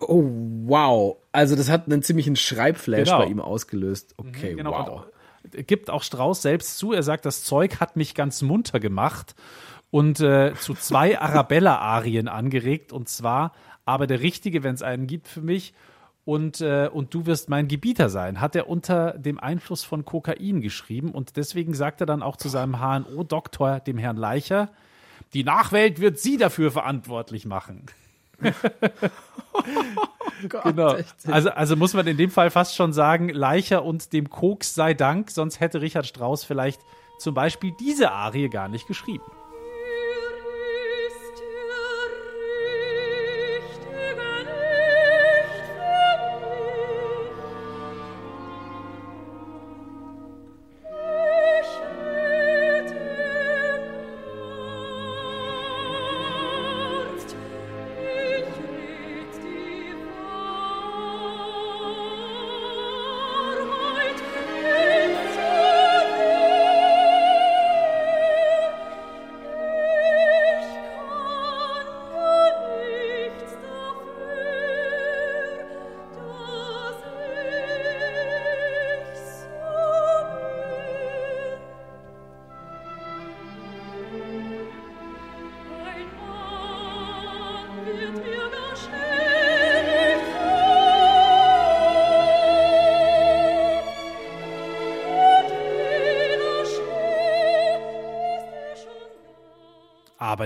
Oh, wow. Also das hat einen ziemlichen Schreibflash Genau. bei ihm ausgelöst. Okay, Genau, wow. und gibt auch Strauß selbst zu. Er sagt, das Zeug hat mich ganz munter gemacht und äh, zu zwei Arabella-Arien angeregt. Und zwar, aber der Richtige, wenn es einen gibt für mich. Und, äh, und du wirst mein Gebieter sein, hat er unter dem Einfluss von Kokain geschrieben. Und deswegen sagt er dann auch zu seinem HNO-Doktor, dem Herrn Leicher, die Nachwelt wird sie dafür verantwortlich machen. genau. Also, also muss man in dem Fall fast schon sagen, Leicher und dem Koks sei Dank, sonst hätte Richard Strauss vielleicht zum Beispiel diese Arie gar nicht geschrieben.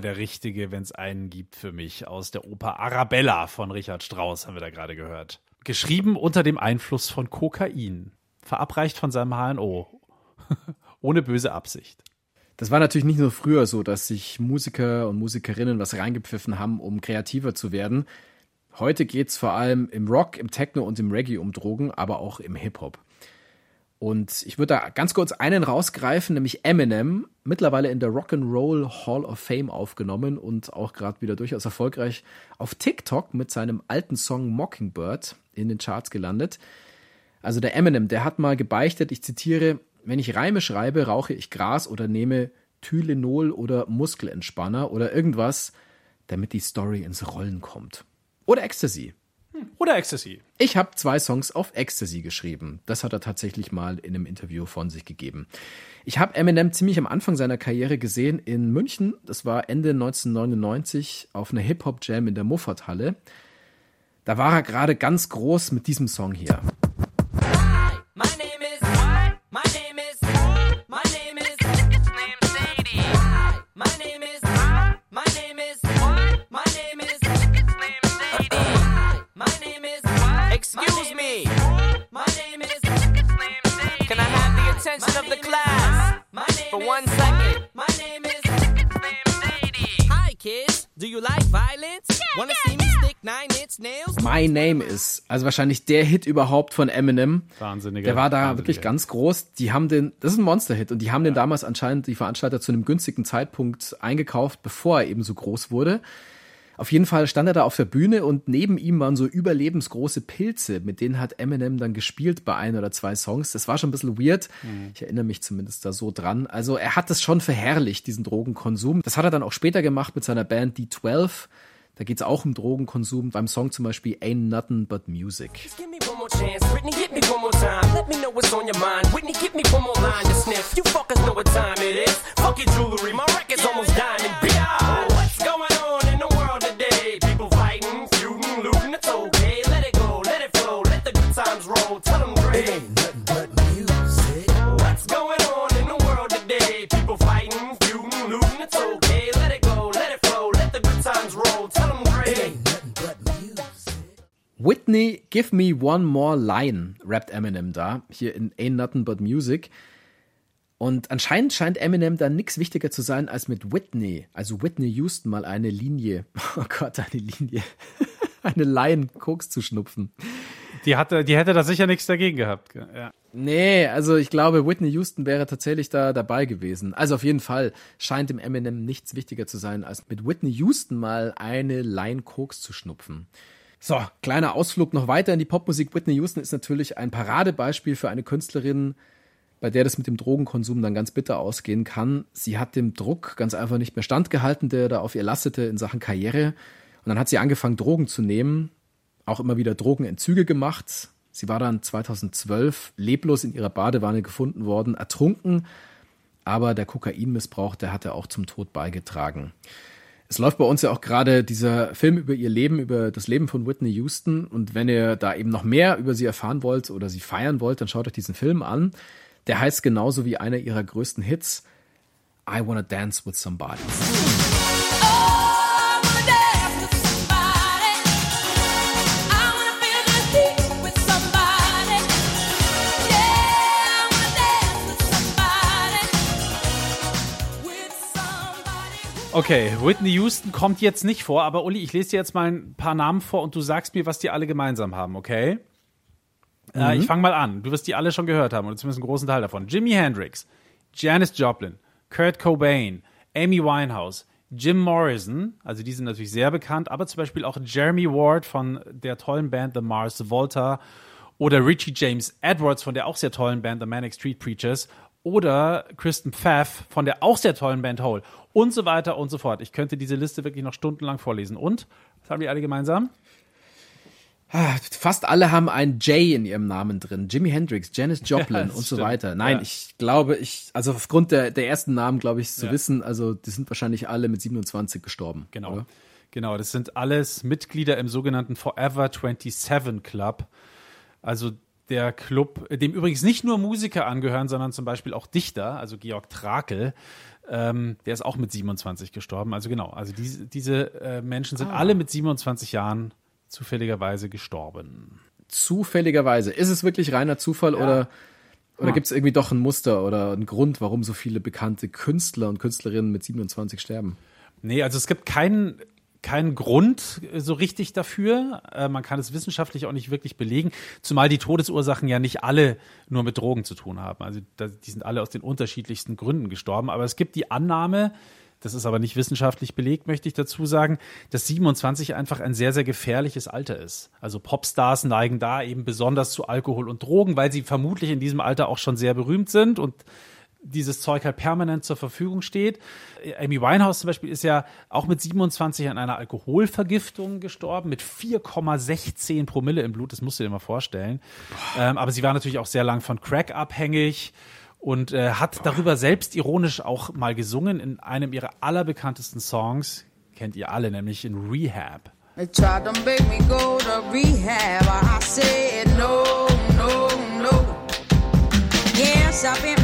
Der Richtige, wenn es einen gibt für mich, aus der Oper Arabella von Richard Strauss, haben wir da gerade gehört. Geschrieben unter dem Einfluss von Kokain. Verabreicht von seinem HNO. Ohne böse Absicht. Das war natürlich nicht nur früher so, dass sich Musiker und Musikerinnen was reingepfiffen haben, um kreativer zu werden. Heute geht's vor allem im Rock, im Techno und im Reggae um Drogen, aber auch im Hip-Hop. Und ich würde da ganz kurz einen rausgreifen, nämlich Eminem, mittlerweile in der Rock'n'Roll Hall of Fame aufgenommen und auch gerade wieder durchaus erfolgreich auf TikTok mit seinem alten Song Mockingbird in den Charts gelandet. Also der Eminem, der hat mal gebeichtet, ich zitiere, wenn ich Reime schreibe, rauche ich Gras oder nehme Tylenol oder Muskelentspanner oder irgendwas, damit die Story ins Rollen kommt. Oder Ecstasy. Oder Ecstasy. Ich habe zwei Songs auf Ecstasy geschrieben. Das hat er tatsächlich mal in einem Interview von sich gegeben. Ich habe Eminem ziemlich am Anfang seiner Karriere gesehen in München. Das war Ende 1999 auf einer Hip-Hop-Jam in der Muffathalle. Da war er gerade ganz groß mit diesem Song hier. Excuse me. My name is. Can I have the attention of the class for one second? My name is. Hi, kids. Do you like violence? Wanna see me stick nine-inch nails? My Name is, also wahrscheinlich der Hit überhaupt von Eminem. Wahnsinniger. Der war da Wahnsinniger. wirklich ganz groß. Die haben den, das ist ein Monster-Hit und die haben den damals anscheinend die Veranstalter zu einem günstigen Zeitpunkt eingekauft, bevor er eben so groß wurde. Auf jeden Fall stand er da auf der Bühne und neben ihm waren so überlebensgroße Pilze, mit denen hat Eminem dann gespielt bei ein oder zwei Songs. Das war schon ein bisschen weird. Ich erinnere mich zumindest da so dran. Also er hat das schon verherrlicht, diesen Drogenkonsum. Das hat er dann auch später gemacht mit seiner Band D12. Da geht's auch um Drogenkonsum. Beim Song zum Beispiel Ain't Nothing But Music. Whitney, give me one more line, rappt Eminem da, hier in Ain't Nothing But Music. Und anscheinend scheint Eminem da nichts wichtiger zu sein, als mit Whitney, also Whitney Houston, mal eine Linie, oh Gott, eine Linie, eine Line Koks zu schnupfen. Die, hatte, die hätte da sicher nichts dagegen gehabt. Ja. Nee, also ich glaube, Whitney Houston wäre tatsächlich da dabei gewesen. Also auf jeden Fall scheint dem Eminem nichts wichtiger zu sein, als mit Whitney Houston mal eine Line Koks zu schnupfen. So, kleiner Ausflug noch weiter in die Popmusik. Whitney Houston ist natürlich ein Paradebeispiel für eine Künstlerin, bei der das mit dem Drogenkonsum dann ganz bitter ausgehen kann. Sie hat dem Druck ganz einfach nicht mehr standgehalten, der da auf ihr lastete in Sachen Karriere. Und dann hat sie angefangen, Drogen zu nehmen, auch immer wieder Drogenentzüge gemacht. Sie war dann 2012 leblos in ihrer Badewanne gefunden worden, ertrunken, aber der Kokainmissbrauch, der hatte auch zum Tod beigetragen. Es läuft bei uns ja auch gerade dieser Film über ihr Leben, über das Leben von Whitney Houston. Und wenn ihr da eben noch mehr über sie erfahren wollt oder sie feiern wollt, dann schaut euch diesen Film an. Der heißt genauso wie einer ihrer größten Hits, I Wanna Dance with Somebody. Okay, Whitney Houston kommt jetzt nicht vor, aber Uli, ich lese dir jetzt mal ein paar Namen vor und du sagst mir, was die alle gemeinsam haben, okay? Äh, ich fange mal an. Du wirst die alle schon gehört haben, oder zumindest einen großen Teil davon. Jimi Hendrix, Janis Joplin, Kurt Cobain, Amy Winehouse, Jim Morrison, also die sind natürlich sehr bekannt, aber zum Beispiel auch Jeremy Ward von der tollen Band The Mars Volta oder Richie James Edwards von der auch sehr tollen Band The Manic Street Preachers oder Kristen Pfaff von der auch sehr tollen Band Hole und so weiter und so fort. Ich könnte diese Liste wirklich noch stundenlang vorlesen. Und, was haben die alle gemeinsam? Fast alle haben ein J in ihrem Namen drin. Jimi Hendrix, Janis Joplin Ja, und so stimmt. weiter. Nein, Ja. ich glaube, ich, also aufgrund der, der ersten Namen glaube ich zu Ja. wissen, also die sind wahrscheinlich alle mit 27 gestorben. Genau. Oder? Genau, das sind alles Mitglieder im sogenannten Forever 27 Club. Also der Club, dem übrigens nicht nur Musiker angehören, sondern zum Beispiel auch Dichter, also Georg Trakel. Ähm, der ist auch mit 27 gestorben. Also genau, also diese, diese äh, Menschen sind alle mit 27 Jahren zufälligerweise gestorben. Zufälligerweise. Ist es wirklich reiner Zufall oder, oder gibt es irgendwie doch ein Muster oder einen Grund, warum so viele bekannte Künstler und Künstlerinnen mit 27 sterben? Nee, also es gibt keinen keinen Grund äh, so richtig dafür. Äh, man kann es wissenschaftlich auch nicht wirklich belegen, zumal die Todesursachen ja nicht alle nur mit Drogen zu tun haben. Also die sind alle aus den unterschiedlichsten Gründen gestorben. Aber es gibt die Annahme, das ist aber nicht wissenschaftlich belegt, möchte ich dazu sagen, dass 27 einfach ein sehr, sehr gefährliches Alter ist. Also Popstars neigen da eben besonders zu Alkohol und Drogen, weil sie vermutlich in diesem Alter auch schon sehr berühmt sind und dieses Zeug halt permanent zur Verfügung steht. Amy Winehouse zum Beispiel ist ja auch mit 27 an einer Alkoholvergiftung gestorben, mit 4,16 Promille im Blut, das musst du dir mal vorstellen. Ähm, aber sie war natürlich auch sehr lang von Crack abhängig und äh, hat darüber selbst ironisch auch mal gesungen in einem ihrer allerbekanntesten Songs, kennt ihr alle, nämlich in Rehab. They tried to make me go to rehab. I said no, no, no. Yes, I've been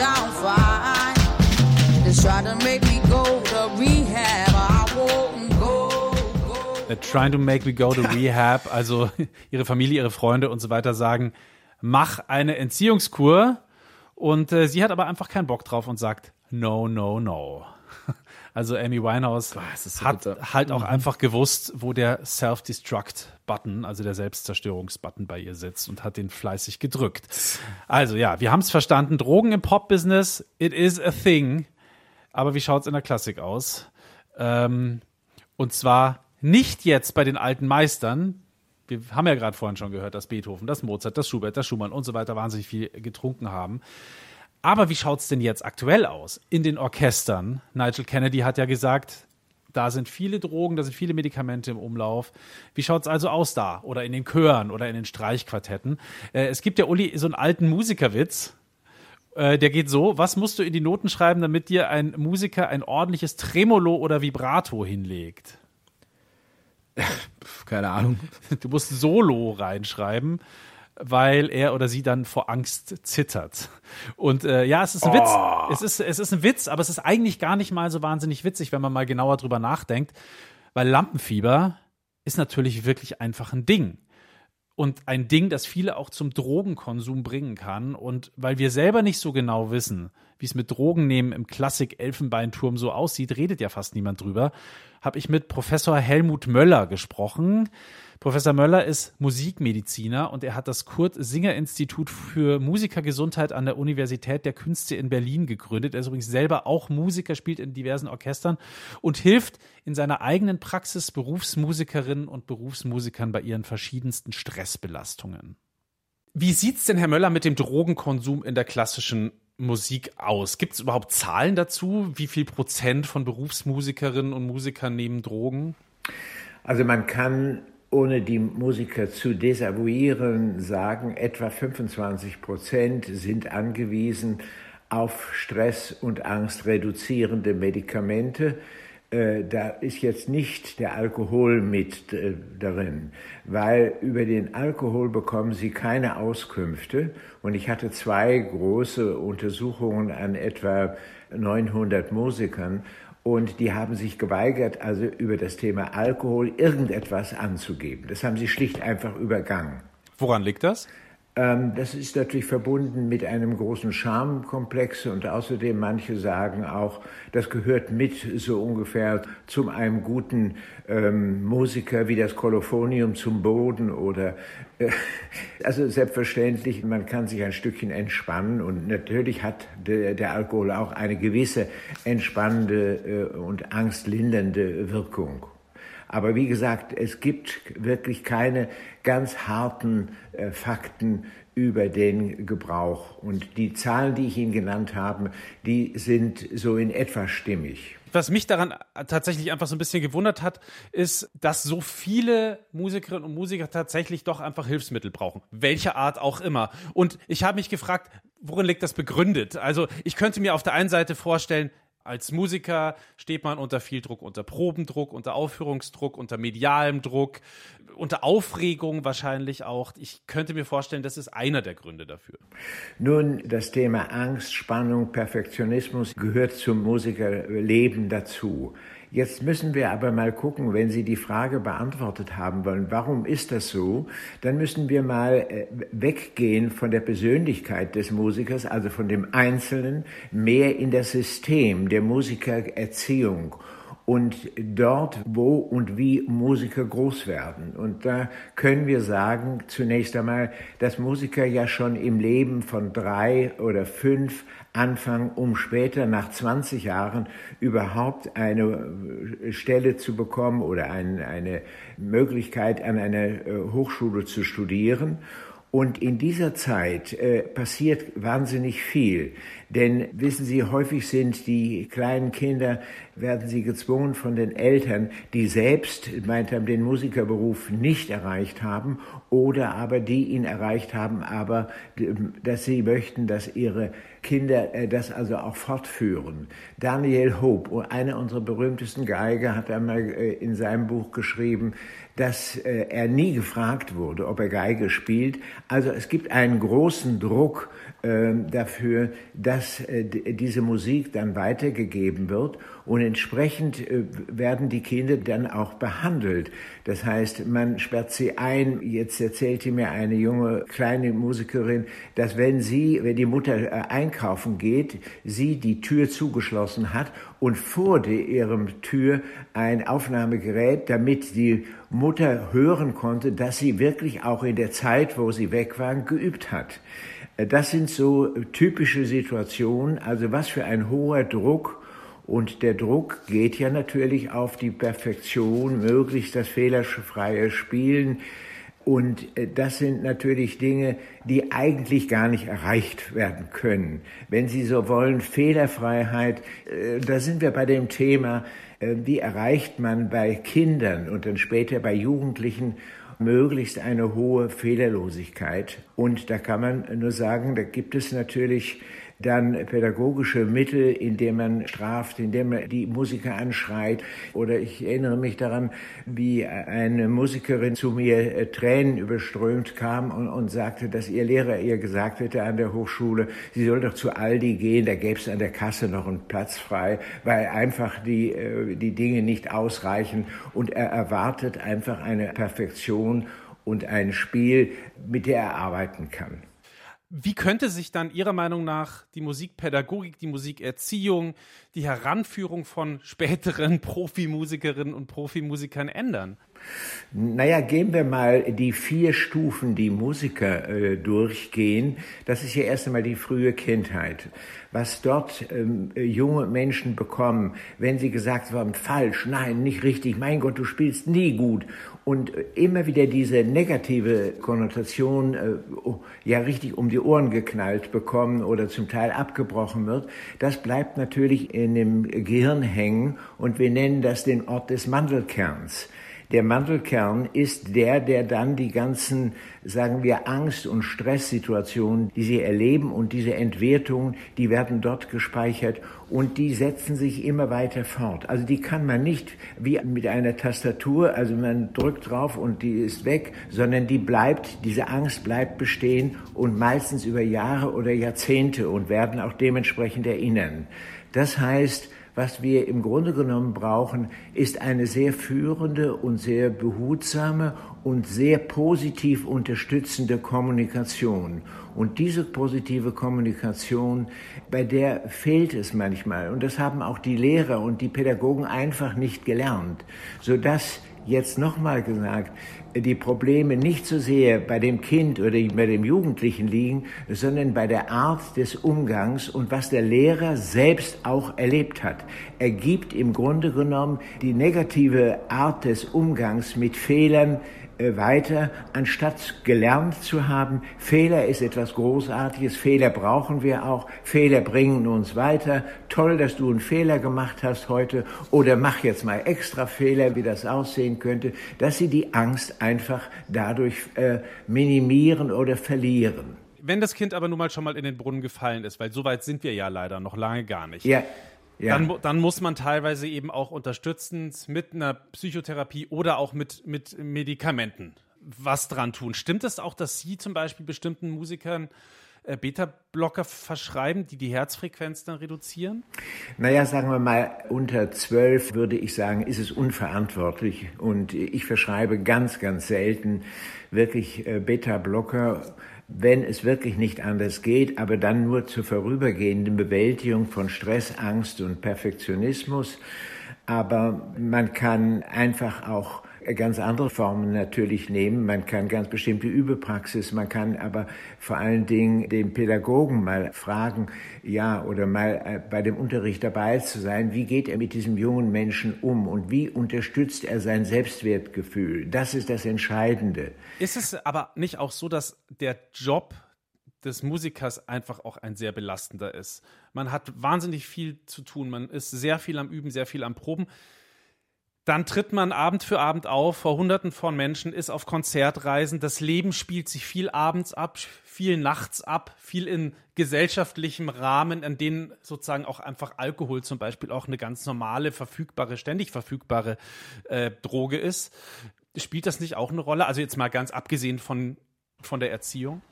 I'm fine, they try to make me go to rehab. I won't go, go. They're trying to make me go to rehab. Also ihre Familie, ihre Freunde und so weiter sagen, mach eine Entziehungskur. Und äh, sie hat aber einfach keinen Bock drauf und sagt, no, no, no. Also Amy Winehouse es ist so hat bitter. halt auch einfach gewusst, wo der Self-Destruct-Button, also der Selbstzerstörungsbutton bei ihr sitzt und hat den fleißig gedrückt. Also ja, wir haben es verstanden. Drogen im Pop-Business, it is a thing. Aber wie schaut's in der Klassik aus? Ähm, und zwar nicht jetzt bei den alten Meistern. Wir haben ja gerade vorhin schon gehört, dass Beethoven, dass Mozart, dass Schubert, dass Schumann und so weiter wahnsinnig viel getrunken haben. Aber wie schaut's denn jetzt aktuell aus in den Orchestern? Nigel Kennedy hat ja gesagt, da sind viele Drogen, da sind viele Medikamente im Umlauf. Wie schaut's also aus da? Oder in den Chören oder in den Streichquartetten? Äh, es gibt ja, Uli, so einen alten Musikerwitz. Äh, der geht so, was musst du in die Noten schreiben, damit dir ein Musiker ein ordentliches Tremolo oder Vibrato hinlegt? Keine Ahnung. Du musst Solo reinschreiben, weil er oder sie dann vor Angst zittert. Und äh, ja, es ist ein Witz. Es ist, es ist ein Witz, aber es ist eigentlich gar nicht mal so wahnsinnig witzig, wenn man mal genauer drüber nachdenkt. Weil Lampenfieber ist natürlich wirklich einfach ein Ding. Und ein Ding, das viele auch zum Drogenkonsum bringen kann. Und weil wir selber nicht so genau wissen, wie es mit Drogennehmen im Klassik-Elfenbeinturm so aussieht, redet ja fast niemand drüber, habe ich mit Professor Helmut Möller gesprochen. Professor Möller ist Musikmediziner und er hat das Kurt-Singer-Institut für Musikergesundheit an der Universität der Künste in Berlin gegründet. Er ist übrigens selber auch Musiker, spielt in diversen Orchestern und hilft in seiner eigenen Praxis Berufsmusikerinnen und Berufsmusikern bei ihren verschiedensten Stressbelastungen. Wie sieht's denn, Herr Möller, mit dem Drogenkonsum in der klassischen Musik aus? Gibt es überhaupt Zahlen dazu? Wie viel Prozent von Berufsmusikerinnen und Musikern nehmen Drogen? Also man kann, ohne die Musiker zu desavouieren, sagen, etwa 25 Prozent sind angewiesen auf Stress- und Angst reduzierende Medikamente. Äh, da ist jetzt nicht der Alkohol mit äh, darin, weil über den Alkohol bekommen sie keine Auskünfte. Und ich hatte zwei große Untersuchungen an etwa 900 Musikern und die haben sich geweigert, also über das Thema Alkohol irgendetwas anzugeben. Das haben sie schlicht einfach übergangen. Woran liegt das? Ähm, Das ist natürlich verbunden mit einem großen Schamkomplex und außerdem manche sagen auch, das gehört mit so ungefähr zu einem guten ähm, Musiker wie das Kolophonium zum Boden oder äh, also selbstverständlich, man kann sich ein Stückchen entspannen und natürlich hat der, der Alkohol auch eine gewisse entspannende äh, und angstlindernde Wirkung. Aber wie gesagt, es gibt wirklich keine ganz harten äh, Fakten über den Gebrauch. Und die Zahlen, die ich Ihnen genannt habe, die sind so in etwa stimmig. Was mich daran tatsächlich einfach so ein bisschen gewundert hat, ist, dass so viele Musikerinnen und Musiker tatsächlich doch einfach Hilfsmittel brauchen. Welcher Art auch immer. Und ich habe mich gefragt, worin liegt das begründet? Also ich könnte mir auf der einen Seite vorstellen, als Musiker steht man unter viel Druck, unter Probendruck, unter Aufführungsdruck, unter medialem Druck, unter Aufregung wahrscheinlich auch. Ich könnte mir vorstellen, das ist einer der Gründe dafür. Nun, das Thema Angst, Spannung, Perfektionismus gehört zum Musikerleben dazu. Jetzt müssen wir aber mal gucken, wenn Sie die Frage beantwortet haben wollen, warum ist das so, dann müssen wir mal äh, weggehen von der Persönlichkeit des Musikers, also von dem Einzelnen, mehr in das System der Musikererziehung und dort, wo und wie Musiker groß werden. Und da können wir sagen, zunächst einmal, dass Musiker ja schon im Leben von drei oder fünf anfangen, um später nach 20 Jahren überhaupt eine Stelle zu bekommen oder ein, eine Möglichkeit an einer äh, Hochschule zu studieren. Und in dieser Zeit äh, passiert wahnsinnig viel. Denn wissen Sie, häufig sind die kleinen Kinder, werden sie gezwungen von den Eltern, die selbst, meint haben, den Musikerberuf nicht erreicht haben oder aber die ihn erreicht haben, aber dass sie möchten, dass ihre Kinder äh, das also auch fortführen. Daniel Hope, einer unserer berühmtesten Geiger, hat einmal äh, in seinem Buch geschrieben, dass äh, er nie gefragt wurde, ob er Geige spielt. Also es gibt einen großen Druck dafür, dass äh, diese Musik dann weitergegeben wird und entsprechend äh, werden die Kinder dann auch behandelt. Das heißt, man sperrt sie ein. Jetzt erzählte mir eine junge kleine Musikerin, dass wenn sie, wenn die Mutter äh, einkaufen geht, sie die Tür zugeschlossen hat und vor ihrem Tür ein Aufnahmegerät, damit die Mutter hören konnte, dass sie wirklich auch in der Zeit, wo sie weg waren, geübt hat. Äh, Das sind so typische Situationen, also was für ein hoher Druck und der Druck geht ja natürlich auf die Perfektion, möglichst das fehlerfreie Spielen. Und äh, das sind natürlich Dinge, die eigentlich gar nicht erreicht werden können. Wenn Sie so wollen, Fehlerfreiheit, äh, da sind wir bei dem Thema, äh, wie erreicht man bei Kindern und dann später bei Jugendlichen möglichst eine hohe Fehlerlosigkeit. Und da kann man nur sagen, da gibt es natürlich dann pädagogische Mittel, indem man straft, indem man die Musiker anschreit. Oder ich erinnere mich daran, wie eine Musikerin zu mir äh, Tränen überströmt kam und, und sagte, dass ihr Lehrer ihr gesagt hätte an der Hochschule, sie soll doch zu Aldi gehen, da gäbe es an der Kasse noch einen Platz frei, weil einfach die, äh, die Dinge nicht ausreichen. Und er erwartet einfach eine Perfektion und ein Spiel, mit der er arbeiten kann. Wie könnte sich dann Ihrer Meinung nach die Musikpädagogik, die Musikerziehung, die Heranführung von späteren Profimusikerinnen und Profimusikern ändern? Naja, gehen wir mal die vier Stufen, die Musiker äh, durchgehen. Das ist ja erst einmal die frühe Kindheit. Was dort ähm, junge Menschen bekommen, wenn sie gesagt haben, falsch, nein, nicht richtig, mein Gott, du spielst nie gut. Und äh, immer wieder diese negative Konnotation äh, oh, ja richtig um die Ohren geknallt bekommen oder zum Teil abgebrochen wird, das bleibt natürlich in dem Gehirn hängen und wir nennen das den Ort des Mandelkerns. Der Mandelkern ist der, der dann die ganzen, sagen wir, Angst- und Stresssituationen, die sie erleben und diese Entwertungen, die werden dort gespeichert und die setzen sich immer weiter fort. Also die kann man nicht wie mit einer Tastatur, also man drückt drauf und die ist weg, sondern die bleibt, diese Angst bleibt bestehen und meistens über Jahre oder Jahrzehnte und werden auch dementsprechend erinnern. Das heißt, was wir im Grunde genommen brauchen, ist eine sehr führende und sehr behutsame und sehr positiv unterstützende Kommunikation. Und diese positive Kommunikation, bei der fehlt es manchmal. Und das haben auch die Lehrer und die Pädagogen einfach nicht gelernt, sodass jetzt nochmal gesagt, die Probleme nicht so sehr bei dem Kind oder bei dem Jugendlichen liegen, sondern bei der Art des Umgangs und was der Lehrer selbst auch erlebt hat. Er gibt im Grunde genommen die negative Art des Umgangs mit Fehlern weiter, anstatt gelernt zu haben, Fehler ist etwas Großartiges, Fehler brauchen wir auch, Fehler bringen uns weiter, toll, dass du einen Fehler gemacht hast heute oder mach jetzt mal extra Fehler, wie das aussehen könnte, dass sie die Angst einfach dadurch äh, minimieren oder verlieren. Wenn das Kind aber nun mal schon mal in den Brunnen gefallen ist, weil so weit sind wir ja leider noch lange gar nicht. Ja, ja. Dann, dann muss man teilweise eben auch unterstützend mit einer Psychotherapie oder auch mit, mit Medikamenten was dran tun. Stimmt es auch, dass Sie zum Beispiel bestimmten Musikern äh, Beta-Blocker verschreiben, die die Herzfrequenz dann reduzieren? Naja, sagen wir mal, unter zwölf würde ich sagen, ist es unverantwortlich. Und ich verschreibe ganz, ganz selten wirklich äh, Beta-Blocker, wenn es wirklich nicht anders geht, aber dann nur zur vorübergehenden Bewältigung von Stress, Angst und Perfektionismus. Aber man kann einfach auch ganz andere Formen natürlich nehmen. Man kann ganz bestimmte Übepraxis, man kann aber vor allen Dingen den Pädagogen mal fragen, ja, oder mal äh, bei dem Unterricht dabei zu sein, wie geht er mit diesem jungen Menschen um und wie unterstützt er sein Selbstwertgefühl? Das ist das Entscheidende. Ist es aber nicht auch so, dass der Job des Musikers einfach auch ein sehr belastender ist? Man hat wahnsinnig viel zu tun, man ist sehr viel am Üben, sehr viel am Proben. Dann tritt man Abend für Abend auf vor Hunderten von Menschen, ist auf Konzertreisen. Das Leben spielt sich viel abends ab, viel nachts ab, viel in gesellschaftlichem Rahmen, an denen sozusagen auch einfach Alkohol zum Beispiel auch eine ganz normale, verfügbare, ständig verfügbare äh, Droge ist. Spielt das nicht auch eine Rolle? Also jetzt mal ganz abgesehen von, von der Erziehung?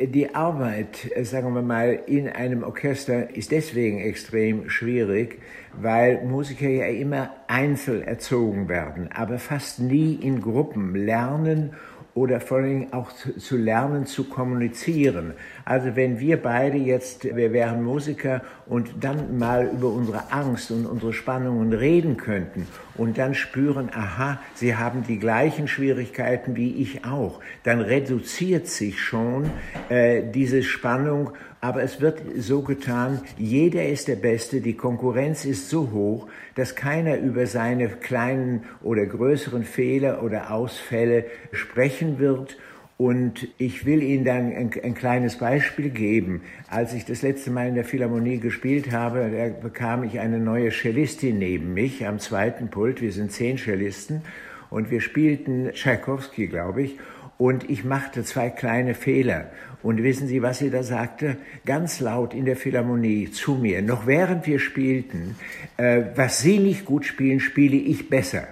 Die Arbeit, äh, sagen wir mal, in einem Orchester ist deswegen extrem schwierig, weil Musiker ja immer einzeln erzogen werden, aber fast nie in Gruppen lernen oder vor Dingen auch zu lernen zu kommunizieren. Also wenn wir beide jetzt, wir wären Musiker und dann mal über unsere Angst und unsere Spannungen reden könnten und dann spüren, aha, sie haben die gleichen Schwierigkeiten wie ich auch, dann reduziert sich schon äh, diese Spannung Aber es wird so getan, jeder ist der Beste, die Konkurrenz ist so hoch, dass keiner über seine kleinen oder größeren Fehler oder Ausfälle sprechen wird. Und ich will Ihnen dann ein, ein, kleines Beispiel geben. Als ich das letzte Mal in der Philharmonie gespielt habe, da bekam ich eine neue Cellistin neben mich am zweiten Pult. Wir sind zehn Cellisten und wir spielten Tchaikovsky, glaube ich. Und ich machte zwei kleine Fehler. Und wissen Sie, was sie da sagte? Ganz laut in der Philharmonie zu mir, noch während wir spielten, äh, was Sie nicht gut spielen, spiele ich besser.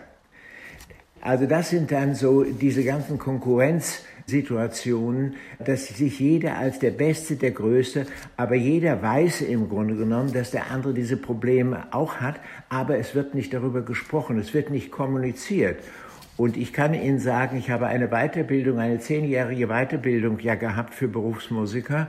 Also das sind dann so diese ganzen Konkurrenzsituationen, dass sich jeder als der Beste, der Größte, aber jeder weiß im Grunde genommen, dass der andere diese Probleme auch hat, aber es wird nicht darüber gesprochen, es wird nicht kommuniziert. Und ich kann Ihnen sagen, ich habe eine Weiterbildung, eine zehnjährige Weiterbildung ja gehabt für Berufsmusiker.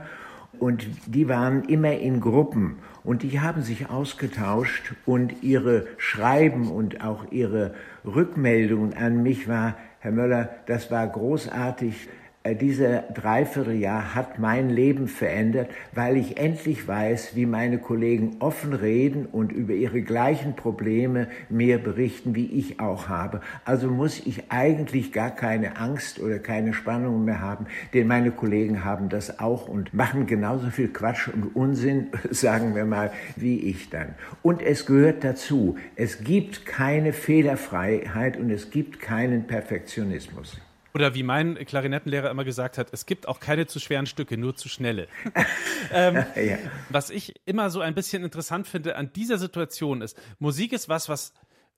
Und die waren immer in Gruppen und die haben sich ausgetauscht und ihre Schreiben und auch ihre Rückmeldungen an mich war, Herr Möller, das war großartig. Äh, Diese Dreivierteljahr hat mein Leben verändert, weil ich endlich weiß, wie meine Kollegen offen reden und über ihre gleichen Probleme mir berichten, wie ich auch habe. Also muss ich eigentlich gar keine Angst oder keine Spannung mehr haben, denn meine Kollegen haben das auch und machen genauso viel Quatsch und Unsinn, sagen wir mal, wie ich dann. Und es gehört dazu, es gibt keine Fehlerfreiheit und es gibt keinen Perfektionismus. Oder wie mein Klarinettenlehrer immer gesagt hat, es gibt auch keine zu schweren Stücke, nur zu schnelle. ähm, ja. Was ich immer so ein bisschen interessant finde an dieser Situation ist, Musik ist was, was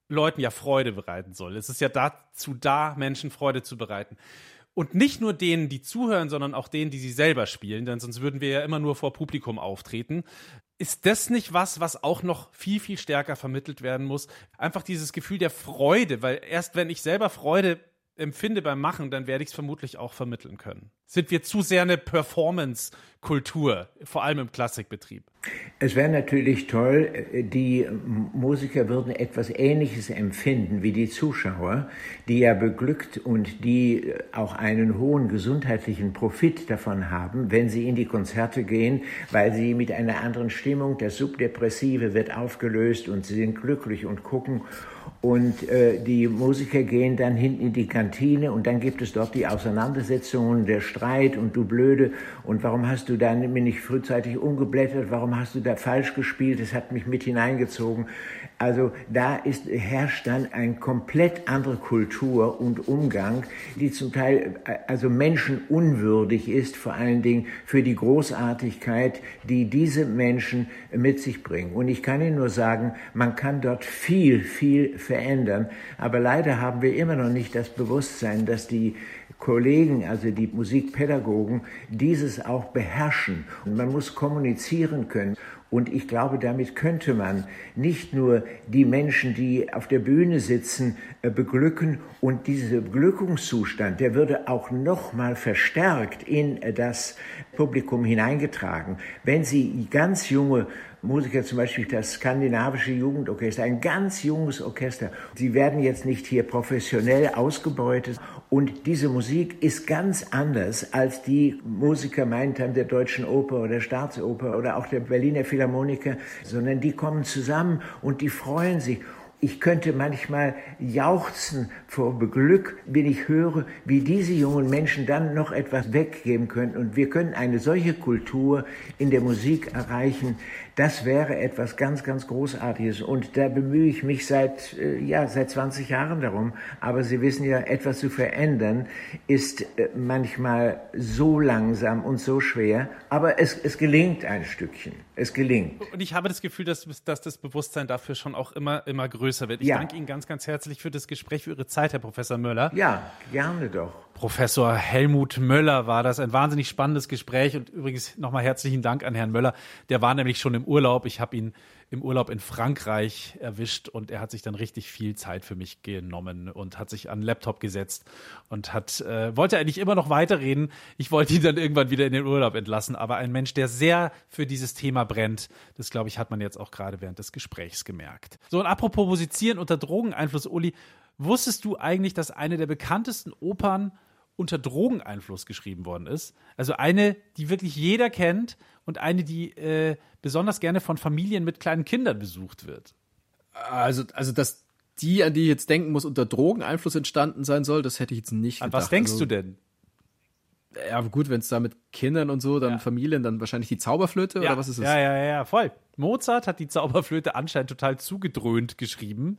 Leuten ja Freude bereiten soll. Es ist ja dazu da, Menschen Freude zu bereiten. Und nicht nur denen, die zuhören, sondern auch denen, die sie selber spielen, denn sonst würden wir ja immer nur vor Publikum auftreten. Ist das nicht was, was auch noch viel, viel stärker vermittelt werden muss? Einfach dieses Gefühl der Freude, weil erst wenn ich selber Freude empfinde beim Machen, dann werde ich es vermutlich auch vermitteln können. Sind wir zu sehr eine Performance-Kultur, vor allem im Klassikbetrieb? Es wäre natürlich toll, die Musiker würden etwas Ähnliches empfinden wie die Zuschauer, die ja beglückt und die auch einen hohen gesundheitlichen Profit davon haben, wenn sie in die Konzerte gehen, weil sie mit einer anderen Stimmung, das Subdepressive wird aufgelöst und sie sind glücklich und gucken und äh, die Musiker gehen dann hinten in die Kantine und dann gibt es dort die Auseinandersetzungen, der Streit und du Blöde und warum hast du dann mir nicht frühzeitig umgeblättert, warum hast du da falsch gespielt, das hat mich mit hineingezogen. Also da ist, herrscht dann eine komplett andere Kultur und Umgang, die zum Teil also menschenunwürdig ist, vor allen Dingen für die Großartigkeit, die diese Menschen mit sich bringen. Und ich kann Ihnen nur sagen, man kann dort viel, viel verändern, aber leider haben wir immer noch nicht das Bewusstsein, dass die Kollegen, also die Musikpädagogen, dieses auch beherrschen. Und man muss kommunizieren können. Und ich glaube, damit könnte man nicht nur die Menschen, die auf der Bühne sitzen, äh, beglücken und dieser Beglückungszustand, der würde auch noch mal verstärkt in äh, das Publikum hineingetragen. Wenn Sie ganz junge Musiker, zum Beispiel das skandinavische Jugendorchester, ein ganz junges Orchester. Sie werden jetzt nicht hier professionell ausgebeutet und diese Musik ist ganz anders als die Musiker meinten der Deutschen Oper oder der Staatsoper oder auch der Berliner Philharmoniker, sondern die kommen zusammen und die freuen sich ich könnte manchmal jauchzen vor Beglück, wenn ich höre, wie diese jungen Menschen dann noch etwas weggeben können. Und wir können eine solche Kultur in der Musik erreichen. Das wäre etwas ganz, ganz Großartiges. Und da bemühe ich mich seit, äh, ja, seit 20 Jahren darum. Aber Sie wissen ja, etwas zu verändern ist äh, manchmal so langsam und so schwer. Aber es, es gelingt ein Stückchen. Es gelingt. Und ich habe das Gefühl, dass, dass das Bewusstsein dafür schon auch immer, immer größer wird. Ich Ja. danke Ihnen ganz, ganz herzlich für das Gespräch, für Ihre Zeit, Herr Professor Möller. Ja, gerne doch. Professor Helmut Möller war das. Ein wahnsinnig spannendes Gespräch. Und übrigens nochmal herzlichen Dank an Herrn Möller. Der war nämlich schon im Urlaub. Ich habe ihn im Urlaub in Frankreich erwischt und er hat sich dann richtig viel Zeit für mich genommen und hat sich an den Laptop gesetzt und hat, äh, wollte eigentlich immer noch weiterreden. Ich wollte ihn dann irgendwann wieder in den Urlaub entlassen. Aber ein Mensch, der sehr für dieses Thema brennt, das glaube ich, hat man jetzt auch gerade während des Gesprächs gemerkt. So, und apropos Musizieren unter Drogeneinfluss, Uli, wusstest du eigentlich, dass eine der bekanntesten Opern unter Drogeneinfluss geschrieben worden ist. Also eine, die wirklich jeder kennt und eine, die äh, besonders gerne von Familien mit kleinen Kindern besucht wird. Also, also dass die, an die ich jetzt denken muss, unter Drogeneinfluss entstanden sein soll, das hätte ich jetzt nicht An gedacht. was denkst also, du denn? Ja, aber gut, wenn es da mit Kindern und so, dann Familien, dann wahrscheinlich die Zauberflöte ja, oder was ist es? Ja, ja, ja, ja, voll. Mozart hat die Zauberflöte anscheinend total zugedröhnt geschrieben,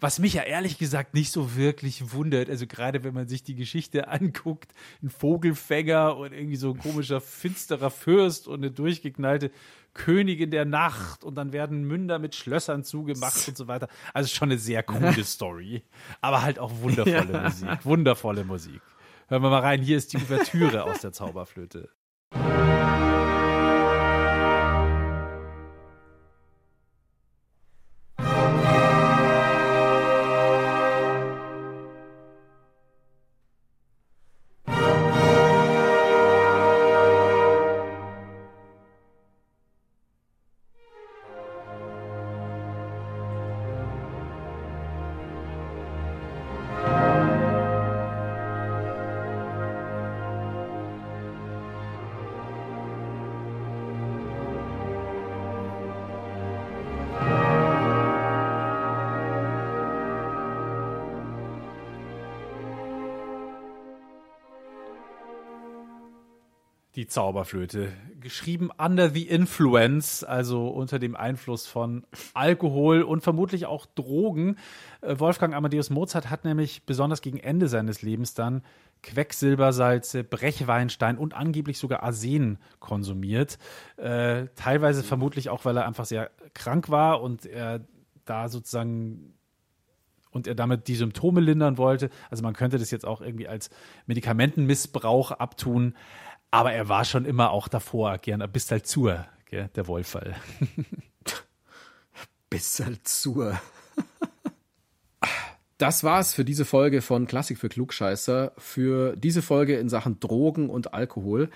was mich ja ehrlich gesagt nicht so wirklich wundert. Also gerade wenn man sich die Geschichte anguckt, ein Vogelfänger und irgendwie so ein komischer finsterer Fürst und eine durchgeknallte Königin der Nacht und dann werden Münder mit Schlössern zugemacht und so weiter. Also schon eine sehr coole Story, aber halt auch wundervolle Ja. Musik, wundervolle Musik. Hören wir mal rein, hier ist die Ouvertüre aus der Zauberflöte. Die Zauberflöte. Geschrieben under the influence, also unter dem Einfluss von Alkohol und vermutlich auch Drogen. Äh, Wolfgang Amadeus Mozart hat nämlich besonders gegen Ende seines Lebens dann Quecksilbersalze, Brechweinstein und angeblich sogar Arsen konsumiert. Äh, teilweise vermutlich auch, weil er einfach sehr krank war und er da sozusagen und er damit die Symptome lindern wollte. Also man könnte das jetzt auch irgendwie als Medikamentenmissbrauch abtun, aber er war schon immer auch davor gern ein bisschen zur, gell, der Wohlfall. Bissal zur. Das war's für diese Folge von Klassik für Klugscheißer. Für diese Folge in Sachen Drogen und Alkohol.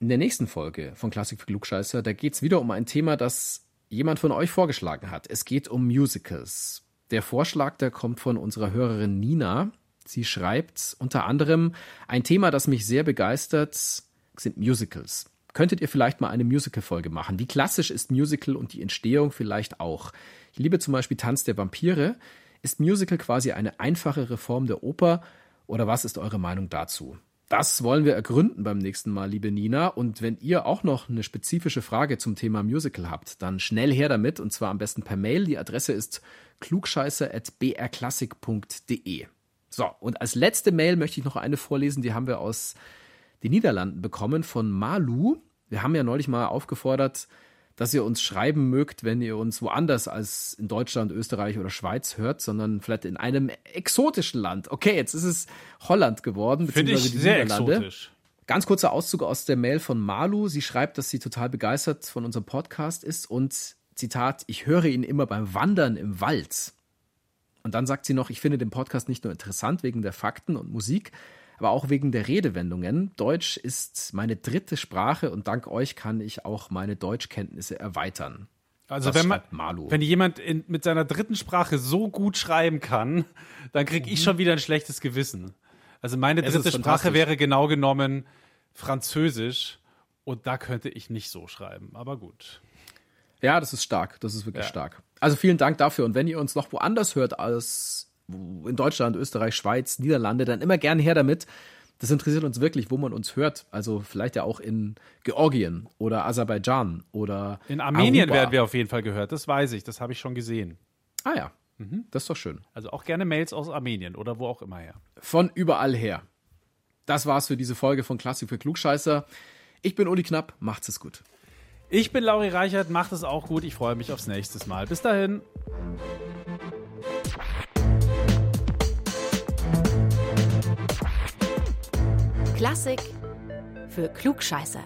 In der nächsten Folge von Klassik für Klugscheißer, da geht's wieder um ein Thema, das jemand von euch vorgeschlagen hat. Es geht um Musicals. Der Vorschlag, der kommt von unserer Hörerin Nina. Sie schreibt unter anderem, ein Thema, das mich sehr begeistert, sind Musicals. Könntet ihr vielleicht mal eine Musical-Folge machen? Wie klassisch ist Musical und die Entstehung vielleicht auch? Ich liebe zum Beispiel Tanz der Vampire. Ist Musical quasi eine einfachere Form der Oper? Oder was ist eure Meinung dazu? Das wollen wir ergründen beim nächsten Mal, liebe Nina. Und wenn ihr auch noch eine spezifische Frage zum Thema Musical habt, dann schnell her damit und zwar am besten per Mail. Die Adresse ist klugscheiße.brklassik.de. So, und als letzte Mail möchte ich noch eine vorlesen, die haben wir aus den Niederlanden bekommen von Malu. Wir haben ja neulich mal aufgefordert, dass ihr uns schreiben mögt, wenn ihr uns woanders als in Deutschland, Österreich oder Schweiz hört, sondern vielleicht in einem exotischen Land. Okay, jetzt ist es Holland geworden, Finde ich beziehungsweise die sehr Niederlande. exotisch. Ganz kurzer Auszug aus der Mail von Malu. Sie schreibt, dass sie total begeistert von unserem Podcast ist und Zitat, ich höre ihn immer beim Wandern im Wald. Und dann sagt sie noch, ich finde den Podcast nicht nur interessant wegen der Fakten und Musik, aber auch wegen der Redewendungen. Deutsch ist meine dritte Sprache und dank euch kann ich auch meine Deutschkenntnisse erweitern. Also Das wenn man, wenn jemand in, mit seiner dritten Sprache so gut schreiben kann, dann kriege ich schon wieder ein schlechtes Gewissen. Also meine Mhm. Dritte Sprache wäre genau genommen Französisch und da könnte ich nicht so schreiben. Aber gut. Ja, das ist stark. Das ist wirklich Ja. stark. Also vielen Dank dafür. Und wenn ihr uns noch woanders hört als in Deutschland, Österreich, Schweiz, Niederlande, dann immer gerne her damit. Das interessiert uns wirklich, wo man uns hört. Also vielleicht ja auch in Georgien oder Aserbaidschan oder In Armenien Aruba. werden wir auf jeden Fall gehört. Das weiß ich. Das habe ich schon gesehen. Ah ja, das ist doch schön. Also auch gerne Mails aus Armenien oder wo auch immer her. Von überall her. Das war's für diese Folge von Klassik für Klugscheißer. Ich bin Uli Knapp. Macht's es gut. Ich bin Lauri Reichert, macht es auch gut. Ich freue mich aufs nächste Mal. Bis dahin. Klassik für Klugscheißer.